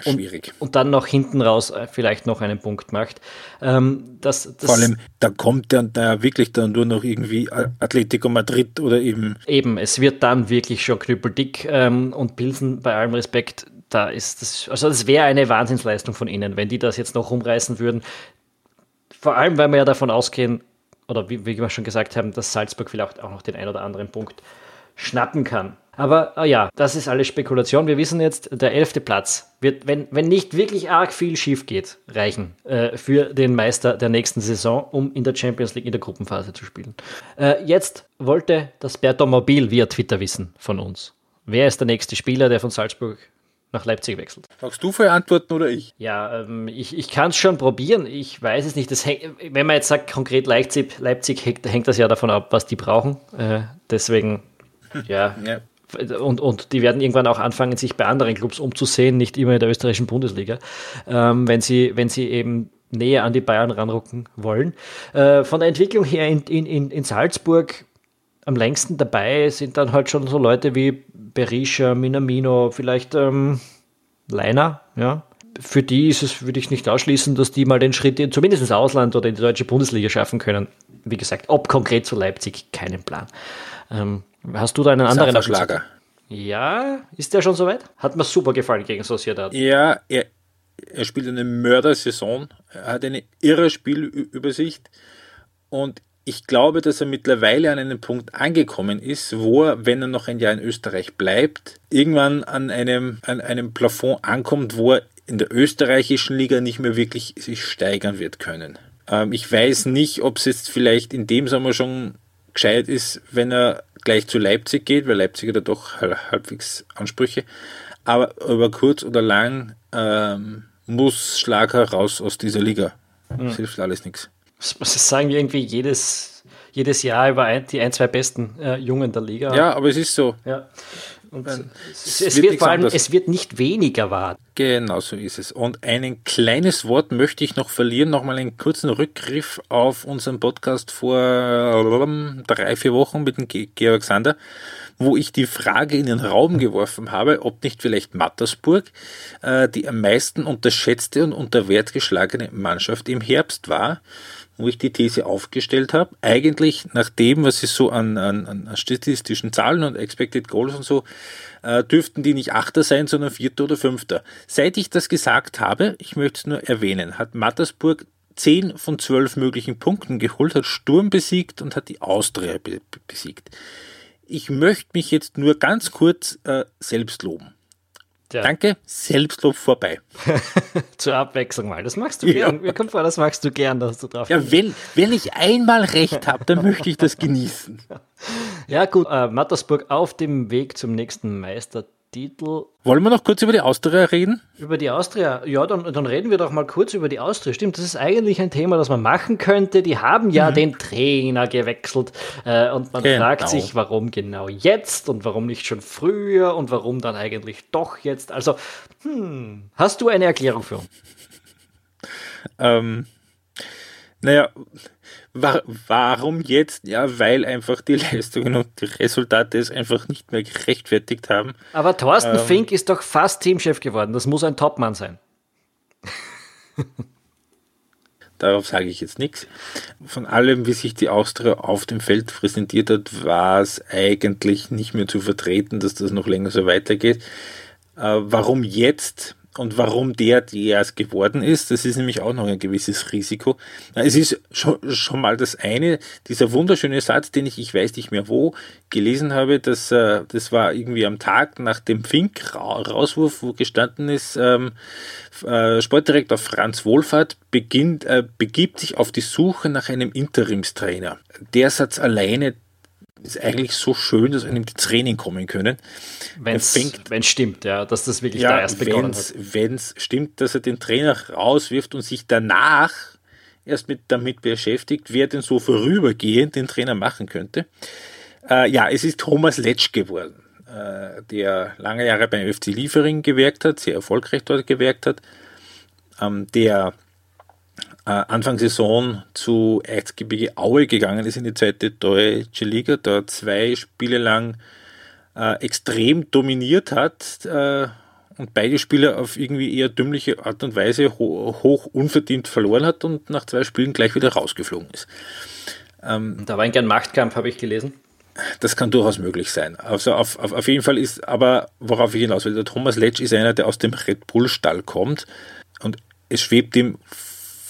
Schwierig. Und, und, dann noch hinten raus äh, vielleicht noch einen Punkt macht. Ähm, das, das Vor allem, da kommt dann da wirklich dann nur noch irgendwie Atletico Madrid oder eben. Eben, es wird dann wirklich schon knüppeldick ähm, und Pilsen bei allem Respekt, da ist das, also das wäre eine Wahnsinnsleistung von ihnen, wenn die das jetzt noch umreißen würden. Vor allem, weil wir ja davon ausgehen, oder wie, wie wir schon gesagt haben, dass Salzburg vielleicht auch noch den ein oder anderen Punkt schnappen kann. Aber oh ja, das ist alles Spekulation. Wir wissen jetzt, der elfte Platz wird, wenn, wenn nicht wirklich arg viel schief geht, reichen äh, für den Meister der nächsten Saison, um in der Champions League in der Gruppenphase zu spielen. Äh, jetzt wollte das Berto Mobil via Twitter wissen von uns. Wer ist der nächste Spieler, der von Salzburg nach Leipzig wechselt. Magst du vorher antworten oder ich? Ja, ähm, ich, ich kann es schon probieren. Ich weiß es nicht. Das häng, wenn man jetzt sagt, konkret Leipzig, Leipzig hängt, hängt, das ja davon ab, was die brauchen. Äh, deswegen, ja. ja und, und die werden irgendwann auch anfangen, sich bei anderen Clubs umzusehen, nicht immer in der österreichischen Bundesliga, ähm, wenn, sie, wenn sie eben näher an die Bayern ranrucken wollen. Äh, von der Entwicklung her in, in, in Salzburg am längsten dabei sind dann halt schon so Leute wie Berisha, Minamino, vielleicht ähm, Leiner, ja. Für die ist es, würde ich nicht ausschließen, dass die mal den Schritt in, zumindest ins Ausland oder in die deutsche Bundesliga schaffen können. Wie gesagt, ob konkret zu Leipzig, keinen Plan. Ähm, hast du da einen anderen Schlager? Ja, ist der schon soweit? Hat mir super gefallen gegen Sociedad. Ja, er, er spielt eine Mördersaison, er hat eine irre Spielübersicht und ich glaube, dass er mittlerweile an einem Punkt angekommen ist, wo er, wenn er noch ein Jahr in Österreich bleibt, irgendwann an einem, an einem Plafond ankommt, wo er in der österreichischen Liga nicht mehr wirklich sich steigern wird können. Ähm, ich weiß nicht, ob es jetzt vielleicht in dem Sommer schon gescheit ist, wenn er gleich zu Leipzig geht, weil Leipzig hat ja doch halbwegs Ansprüche. Aber über kurz oder lang ähm, muss Schlager raus aus dieser Liga. Das mhm. hilft alles nichts. Das sagen irgendwie jedes, jedes Jahr über ein, die ein, zwei besten äh, Jungen der Liga. Ja, aber es ist so. Ja. Und es, es, wird, vor allem, es wird nicht weniger wahr. Genau so ist es. Und ein kleines Wort möchte ich noch verlieren, nochmal einen kurzen Rückgriff auf unseren Podcast vor drei, vier Wochen mit dem Georg Sander, wo ich die Frage in den Raum geworfen habe, ob nicht vielleicht Mattersburg äh, die am meisten unterschätzte und unter Wert geschlagene Mannschaft im Herbst war wo ich die These aufgestellt habe, eigentlich nach dem, was sie so an, an, an statistischen Zahlen und Expected Goals und so, äh, dürften die nicht Achter sein, sondern Vierter oder Fünfter. Seit ich das gesagt habe, ich möchte es nur erwähnen, hat Mattersburg 10 von 12 möglichen Punkten geholt, hat Sturm besiegt und hat die Austria be besiegt. Ich möchte mich jetzt nur ganz kurz äh, selbst loben. Ja. Danke, Selbstlob vorbei. Zur Abwechslung mal. Das magst du gern. Mir kommt vor, das magst du gern, dass du drauf Ja, wenn, wenn ich einmal recht habe, dann möchte ich das genießen. Ja, gut. Äh, Mattersburg auf dem Weg zum nächsten Meister Titel. Wollen wir noch kurz über die Austria reden? Über die Austria, ja, dann, dann reden wir doch mal kurz über die Austria. Stimmt, das ist eigentlich ein Thema, das man machen könnte. Die haben ja mhm. den Trainer gewechselt äh, und man genau. fragt sich, warum genau jetzt und warum nicht schon früher und warum dann eigentlich doch jetzt. Also, hm, hast du eine Erklärung für uns? Ähm, naja, warum jetzt? Ja, weil einfach die Leistungen und die Resultate es einfach nicht mehr gerechtfertigt haben. Aber Thorsten ähm, Fink ist doch fast Teamchef geworden. Das muss ein Topmann sein. Darauf sage ich jetzt nichts. Von allem, wie sich die Austria auf dem Feld präsentiert hat, war es eigentlich nicht mehr zu vertreten, dass das noch länger so weitergeht. Äh, warum jetzt? Und warum der der es geworden ist, das ist nämlich auch noch ein gewisses Risiko. Es ist schon, schon mal das eine, dieser wunderschöne Satz, den ich, ich weiß nicht mehr wo, gelesen habe, dass, äh, das war irgendwie am Tag nach dem Fink-Rauswurf, wo gestanden ist, ähm, äh, Sportdirektor Franz Wohlfahrt beginnt, äh, begibt sich auf die Suche nach einem Interimstrainer. Der Satz alleine ist eigentlich so schön, dass einem die Tränen kommen können. Wenn es stimmt, ja, dass das wirklich ja, da erst begonnen hat. Wenn es stimmt, dass er den Trainer rauswirft und sich danach erst mit, damit beschäftigt, wer denn so vorübergehend den Trainer machen könnte. Äh, ja, es ist Thomas Letsch geworden, äh, der lange Jahre beim FC Liefering gewirkt hat, sehr erfolgreich dort gewirkt hat, ähm, der Anfang Saison zu Erzgebirge Aue gegangen ist in die zweite deutsche Liga, da zwei Spiele lang äh, extrem dominiert hat äh, und beide Spiele auf irgendwie eher dümmliche Art und Weise ho hoch unverdient verloren hat und nach zwei Spielen gleich wieder rausgeflogen ist. Ähm, da war ein gern Machtkampf, habe ich gelesen. Das kann durchaus möglich sein. Also auf, auf, auf jeden Fall ist, aber worauf ich hinaus will, der Thomas Letsch ist einer, der aus dem Red Bull-Stall kommt und es schwebt ihm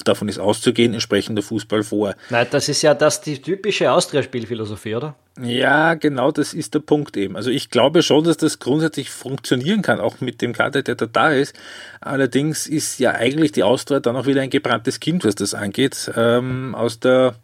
davon ist auszugehen, entsprechender Fußball vor. Nein, das ist ja das die typische Austria-Spielphilosophie, oder? Ja, genau, das ist der Punkt eben. Also ich glaube schon, dass das grundsätzlich funktionieren kann, auch mit dem Kader, der da da ist. Allerdings ist ja eigentlich die Austria dann auch wieder ein gebranntes Kind, was das angeht. Ähm, aus der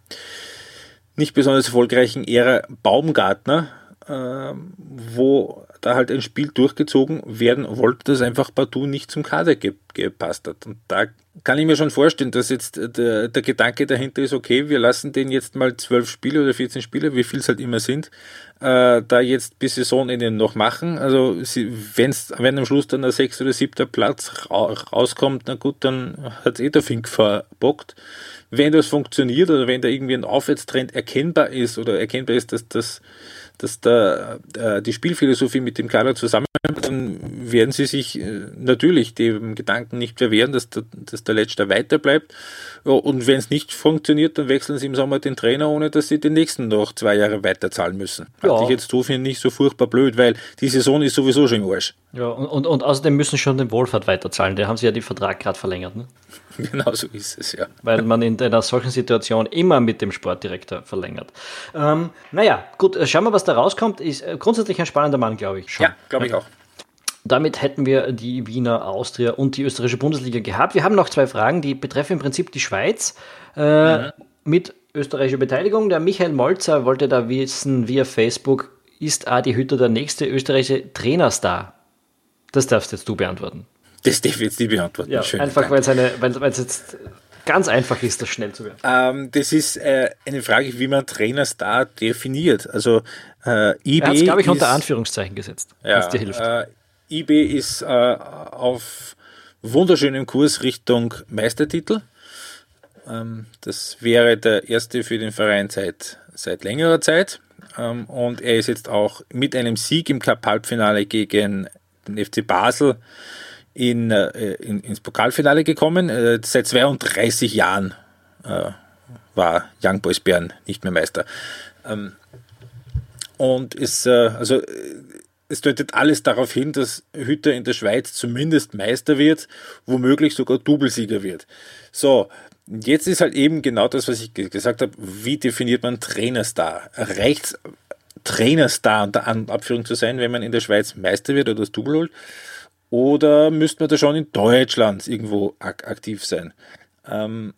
nicht besonders erfolgreichen Ära Baumgartner, ähm, wo da halt ein Spiel durchgezogen werden wollte, das einfach partout nicht zum Kader ge gepasst hat. Und da kann ich mir schon vorstellen, dass jetzt der, der Gedanke dahinter ist, okay, wir lassen den jetzt mal zwölf Spiele oder 14 Spiele, wie viel es halt immer sind, äh, da jetzt bis Saisonende noch machen. Also wenn's, wenn am Schluss dann der sechste oder siebter Platz ra rauskommt, na gut, dann hat eh der Fink verbockt. Wenn das funktioniert oder wenn da irgendwie ein Aufwärtstrend erkennbar ist oder erkennbar ist, dass das dass da äh, die Spielphilosophie mit dem Kader zusammen, dann werden sie sich äh, natürlich dem Gedanken nicht verwehren, dass der, dass der Letzte weiter bleibt. Ja, und wenn es nicht funktioniert, dann wechseln sie im Sommer den Trainer, ohne dass sie den nächsten noch zwei Jahre weiterzahlen müssen. Ja. Hatte ich jetzt so finde nicht so furchtbar blöd, weil die Saison ist sowieso schon im Arsch. Ja, und, und, und außerdem müssen schon den Wohlfahrt weiterzahlen. Da haben sie ja den Vertrag gerade verlängert. Ne? Genau so ist es, ja. Weil man in einer solchen Situation immer mit dem Sportdirektor verlängert. Ähm, naja, gut, äh, schauen wir, was da rauskommt. Ist äh, grundsätzlich ein spannender Mann, glaube ich. Schon. Ja, glaube ich auch. Damit hätten wir die Wiener Austria und die österreichische Bundesliga gehabt. Wir haben noch zwei Fragen, die betreffen im Prinzip die Schweiz äh, mhm. mit österreichischer Beteiligung. Der Michael Molzer wollte da wissen via Facebook, ist Adi Hütter der nächste österreichische Trainerstar? Das darfst jetzt du beantworten. Das die beantworten. Ja, Schön, einfach, weil es jetzt ganz einfach ist, das schnell zu werden. Ähm, das ist äh, eine Frage, wie man Trainerstar definiert. Also äh, IB er hat es, glaube ich, unter Anführungszeichen gesetzt, ja, es dir hilft. Äh, IB ist äh, auf wunderschönem Kurs Richtung Meistertitel. Ähm, das wäre der erste für den Verein seit, seit längerer Zeit. Ähm, und er ist jetzt auch mit einem Sieg im Cup-Halbfinale gegen den FC Basel in, äh, in, ins Pokalfinale gekommen. Äh, seit 32 Jahren äh, war Young Boys Bern nicht mehr Meister. Ähm, und ist, äh, also, es deutet alles darauf hin, dass Hütter in der Schweiz zumindest Meister wird, womöglich sogar Doublesieger wird. So, jetzt ist halt eben genau das, was ich gesagt habe. Wie definiert man Trainerstar? Reicht Trainerstar unter Abführung zu sein, wenn man in der Schweiz Meister wird oder das Double holt? Oder müsste man da schon in Deutschland irgendwo ak aktiv sein? Ähm,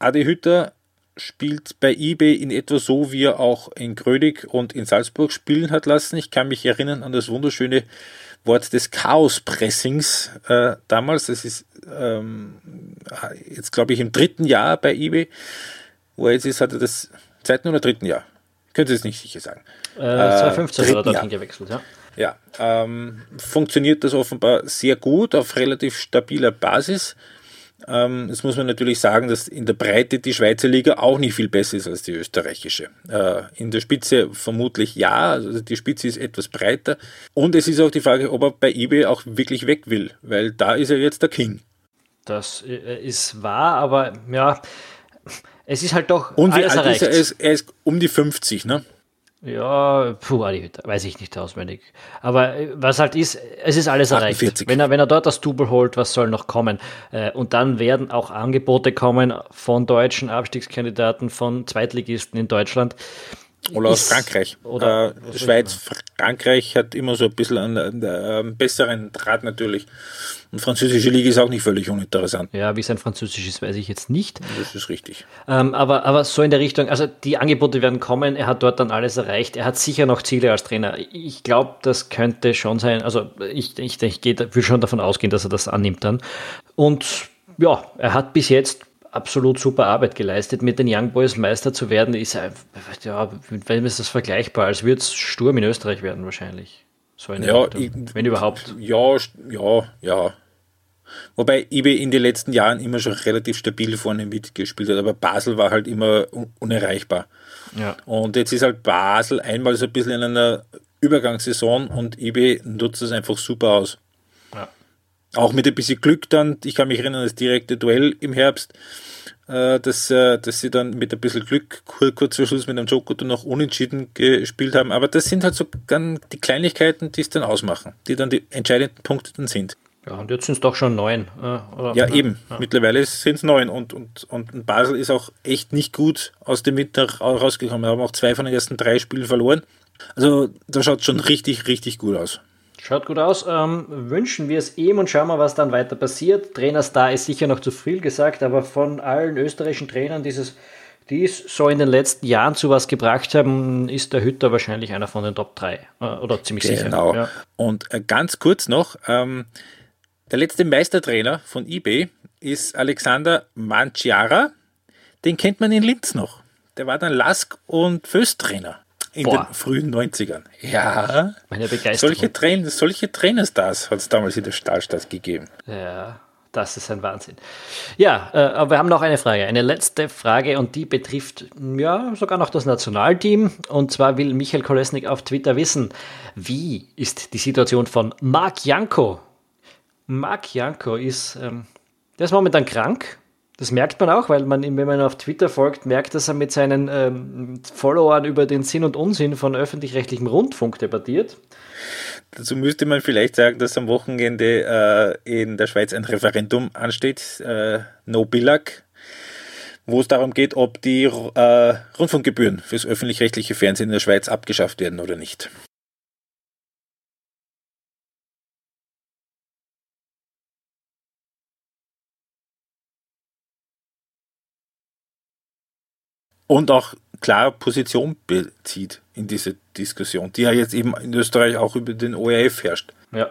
Adi Hütter spielt bei eBay in etwa so, wie er auch in Grödig und in Salzburg spielen hat lassen. Ich kann mich erinnern an das wunderschöne Wort des Chaos-Pressings äh, damals. Das ist ähm, jetzt, glaube ich, im dritten Jahr bei eBay. Wo er jetzt ist, hat er das zweiten oder dritten Jahr? Könnte es nicht sicher sagen. Äh, 2015 hat er dorthin gewechselt, ja. Ja, ähm, funktioniert das offenbar sehr gut auf relativ stabiler Basis. Ähm, jetzt muss man natürlich sagen, dass in der Breite die Schweizer Liga auch nicht viel besser ist als die österreichische. Äh, in der Spitze vermutlich ja, also die Spitze ist etwas breiter. Und es ist auch die Frage, ob er bei eBay auch wirklich weg will, weil da ist er jetzt der King. Das äh, ist wahr, aber ja, es ist halt doch Und wie alles alt erreicht. ist er? Er ist, er ist um die 50, ne? Ja, puh, weiß ich nicht auswendig. Aber äh, was halt ist, es ist alles 48. erreicht. Wenn er, wenn er dort das Double holt, was soll noch kommen? Äh, und dann werden auch Angebote kommen von deutschen Abstiegskandidaten, von Zweitligisten in Deutschland. Oder aus Frankreich. Oder äh, Schweiz, Frankreich hat immer so ein bisschen einen, einen, besseren Draht natürlich. Und französische Liga ist auch nicht völlig uninteressant. Ja, wie sein Französisch ist, weiß ich jetzt nicht. Das ist richtig. Ähm, aber, aber so in der Richtung, also die Angebote werden kommen, er hat dort dann alles erreicht, er hat sicher noch Ziele als Trainer. Ich glaube, das könnte schon sein, also ich, ich, ich, ich will schon davon ausgehen, dass er das annimmt dann. Und ja, er hat bis jetzt absolut super Arbeit geleistet. Mit den Young Boys Meister zu werden, ist ja, mit wem ist das vergleichbar? Als würde es Sturm in Österreich werden wahrscheinlich. So ja, ich, wenn überhaupt. Ja, ja, ja. Wobei IB in den letzten Jahren immer schon relativ stabil vorne mitgespielt hat, aber Basel war halt immer unerreichbar. Ja. Und jetzt ist halt Basel einmal so ein bisschen in einer Übergangssaison und IB nutzt es einfach super aus. Auch mit ein bisschen Glück dann, ich kann mich erinnern, das direkte Duell im Herbst, äh, dass, äh, dass sie dann mit ein bisschen Glück kurz vor Schluss mit einem Joko noch unentschieden gespielt haben. Aber das sind halt so dann die Kleinigkeiten, die es dann ausmachen, die dann die entscheidenden Punkte dann sind. Ja, und jetzt sind es doch schon neun. Äh, oder? Ja, eben. Ja. Mittlerweile sind es neun. Und, und, und Basel ist auch echt nicht gut aus dem Winter rausgekommen. Wir haben auch zwei von den ersten drei Spielen verloren. Also da schaut schon richtig, richtig gut aus. Schaut gut aus. Ähm, wünschen wir es ihm und schauen wir, was dann weiter passiert. Trainerstar ist sicher noch zu viel gesagt, aber von allen österreichischen Trainern, dieses, die es so in den letzten Jahren zu was gebracht haben, ist der Hütter wahrscheinlich einer von den Top 3 äh, oder ziemlich genau. sicher. Genau. Ja. Und äh, ganz kurz noch, ähm, der letzte Meistertrainer von eBay ist Alexander Manciara. Den kennt man in Linz noch. Der war dann Lask- und Föst-Trainer in Boah. den frühen 90ern. Ja. Meine Begeisterung. Solche, Train solche Trainerstars hat es damals in der Stahlstadt gegeben. Ja. das ist ein Wahnsinn. Ja, äh, aber wir haben noch eine Frage, eine letzte Frage und die betrifft ja sogar noch das Nationalteam. Und zwar will Michael Kolesnik auf Twitter wissen, wie ist die Situation von Marc Janko? Marc Janko ist, ähm, der ist momentan krank. Das merkt man auch, weil man, wenn man auf Twitter folgt, merkt, dass er mit seinen ähm, Followern über den Sinn und Unsinn von öffentlich-rechtlichem Rundfunk debattiert. Dazu müsste man vielleicht sagen, dass am Wochenende äh, in der Schweiz ein Referendum ansteht, äh, No Billag, wo es darum geht, ob die äh, Rundfunkgebühren fürs öffentlich-rechtliche Fernsehen in der Schweiz abgeschafft werden oder nicht. Und auch klar Position bezieht in diese Diskussion, die ja jetzt eben in Österreich auch über den ORF herrscht. Ja.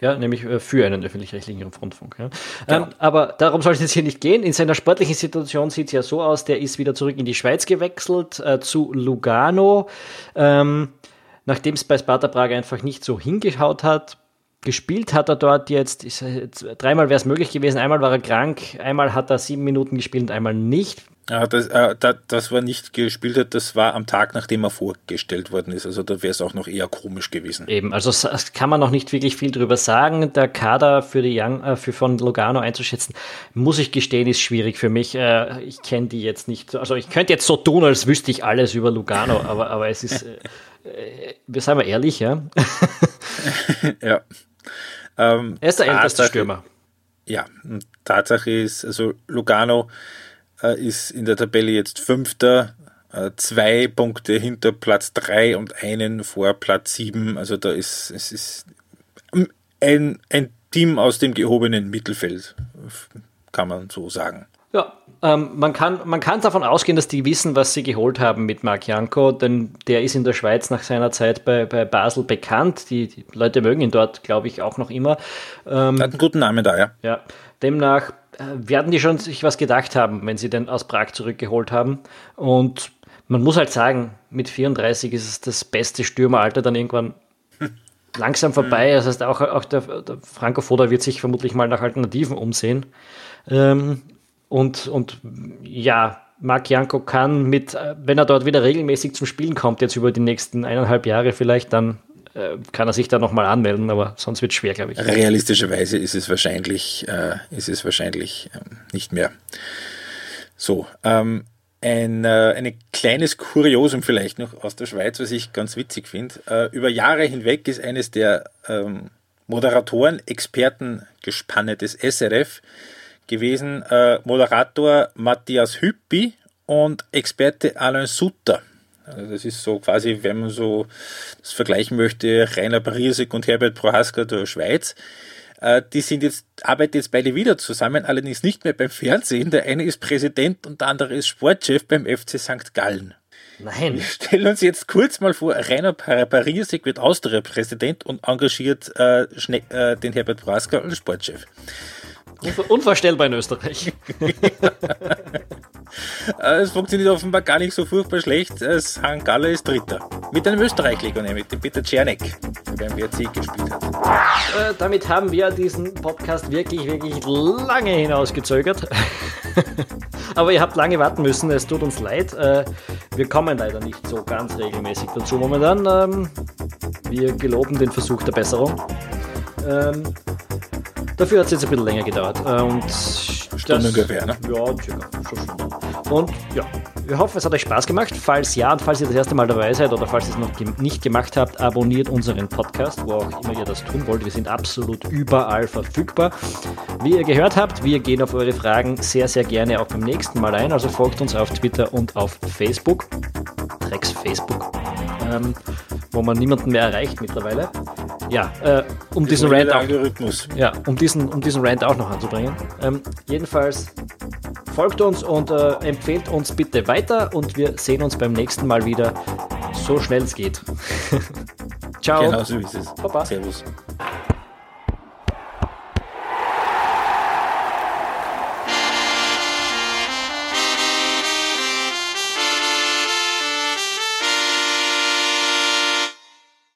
Ja, nämlich äh, für einen öffentlich-rechtlichen Rundfunk. Ja. Genau. Ähm, aber darum soll es jetzt hier nicht gehen. In seiner sportlichen Situation sieht es ja so aus, der ist wieder zurück in die Schweiz gewechselt, äh, zu Lugano. Ähm, Nachdem es bei Sparta Prag einfach nicht so hingeschaut hat, gespielt hat er dort jetzt, ist, dreimal wäre es möglich gewesen, einmal war er krank, einmal hat er sieben Minuten gespielt und einmal nicht. Ja, das, äh, das, das war nicht gespielt hat, das war am Tag, nachdem er vorgestellt worden ist. Also da wäre es auch noch eher komisch gewesen. Eben, also kann man noch nicht wirklich viel drüber sagen. Der Kader für die Young, äh, für von Logano einzuschätzen, muss ich gestehen, ist schwierig für mich. Äh, ich kenne die jetzt nicht. Also ich könnte jetzt so tun, als wüsste ich alles über Lugano, aber, aber es ist, äh, äh, wir sagen wir ehrlich, ja. ja. Ähm, er ist der älteste Stürmer. Ja, Tatsache ist, also Lugano äh, ist in der Tabelle jetzt Fünfter, äh, zwei Punkte hinter Platz drei und einen vor Platz sieben. Also da ist es ist ein, ein Team aus dem gehobenen Mittelfeld, kann man so sagen. Ja, ähm, man, kann, man kann davon ausgehen, dass die wissen, was sie geholt haben mit Marc Janko, denn der ist in der Schweiz nach seiner Zeit bei, bei Basel bekannt. Die, die Leute mögen ihn dort, glaube ich, auch noch immer. Ähm, Hat einen guten Namen da, ja. Ja, demnach äh, werden die schon sich was gedacht haben, wenn sie den aus Prag zurückgeholt haben. Und man muss halt sagen, mit 34 ist es das beste Stürmeralter dann irgendwann langsam vorbei. Das heißt, auch, auch der, der Franco Foda wird sich vermutlich mal nach Alternativen umsehen. Ähm, und, und ja, Marc Janko kann mit, äh, wenn er dort wieder regelmäßig zum Spielen kommt, jetzt über die nächsten eineinhalb Jahre vielleicht, dann äh, kann er sich da nochmal anmelden, aber sonst wird es schwer, glaube ich. Realistischerweise ist es wahrscheinlich, äh, ist es wahrscheinlich ähm, nicht mehr so. Ähm, ein, äh, ein kleines Kuriosum vielleicht noch aus der Schweiz, was ich ganz witzig finde. Äh, über Jahre hinweg ist eines der ähm, Moderatoren, Expertengespanne des SRF gewesen, äh, Moderator Matthias Hüppi und Experte Alain Sutter. Also das ist so quasi, wenn man so das vergleichen möchte, Rainer Parisek und Herbert Prohaska der Schweiz. Äh, die sind jetzt, arbeiten jetzt beide wieder zusammen, allerdings nicht mehr beim Fernsehen. Der eine ist Präsident und der andere ist Sportchef beim FC St. Gallen. Nein. Wir stellen uns jetzt kurz mal vor, Rainer Parisek wird Austria-Präsident und engagiert äh, äh, den Herbert Prohaska als Sportchef. Unvorstellbar in Österreich. es funktioniert offenbar gar nicht so furchtbar schlecht. St. Galler ist Dritter. Mit einem Österreich-Leger, nämlich dem Peter Czernek, der beim WRC gespielt hat. Äh, damit haben wir diesen Podcast wirklich, wirklich lange hinausgezögert. Aber ihr habt lange warten müssen, es tut uns leid. Äh, wir kommen leider nicht so ganz regelmäßig dazu momentan. Ähm, wir geloben den Versuch der Besserung. Ähm, Dafür hat es jetzt ein bisschen länger gedauert. Und Stunde ungefähr, ne? Ja, circa. Schon. Und ja, wir hoffen, es hat euch Spaß gemacht. Falls ja und falls ihr das erste Mal dabei seid oder falls ihr es noch nicht gemacht habt, abonniert unseren Podcast, wo auch immer ihr das tun wollt. Wir sind absolut überall verfügbar. Wie ihr gehört habt, wir gehen auf eure Fragen sehr, sehr gerne auch beim nächsten Mal ein. Also folgt uns auf Twitter und auf Facebook. Drecks Facebook. Ähm, wo man niemanden mehr erreicht mittlerweile. Ja, äh, um diesen Rant auch, ja, um diesen, um diesen Rant auch noch anzubringen. Ähm, jedenfalls folgt uns und äh, empfehlt uns bitte weiter und wir sehen uns beim nächsten Mal wieder, so schnell es geht. Ciao. Genau so ist es. Baba. Servus.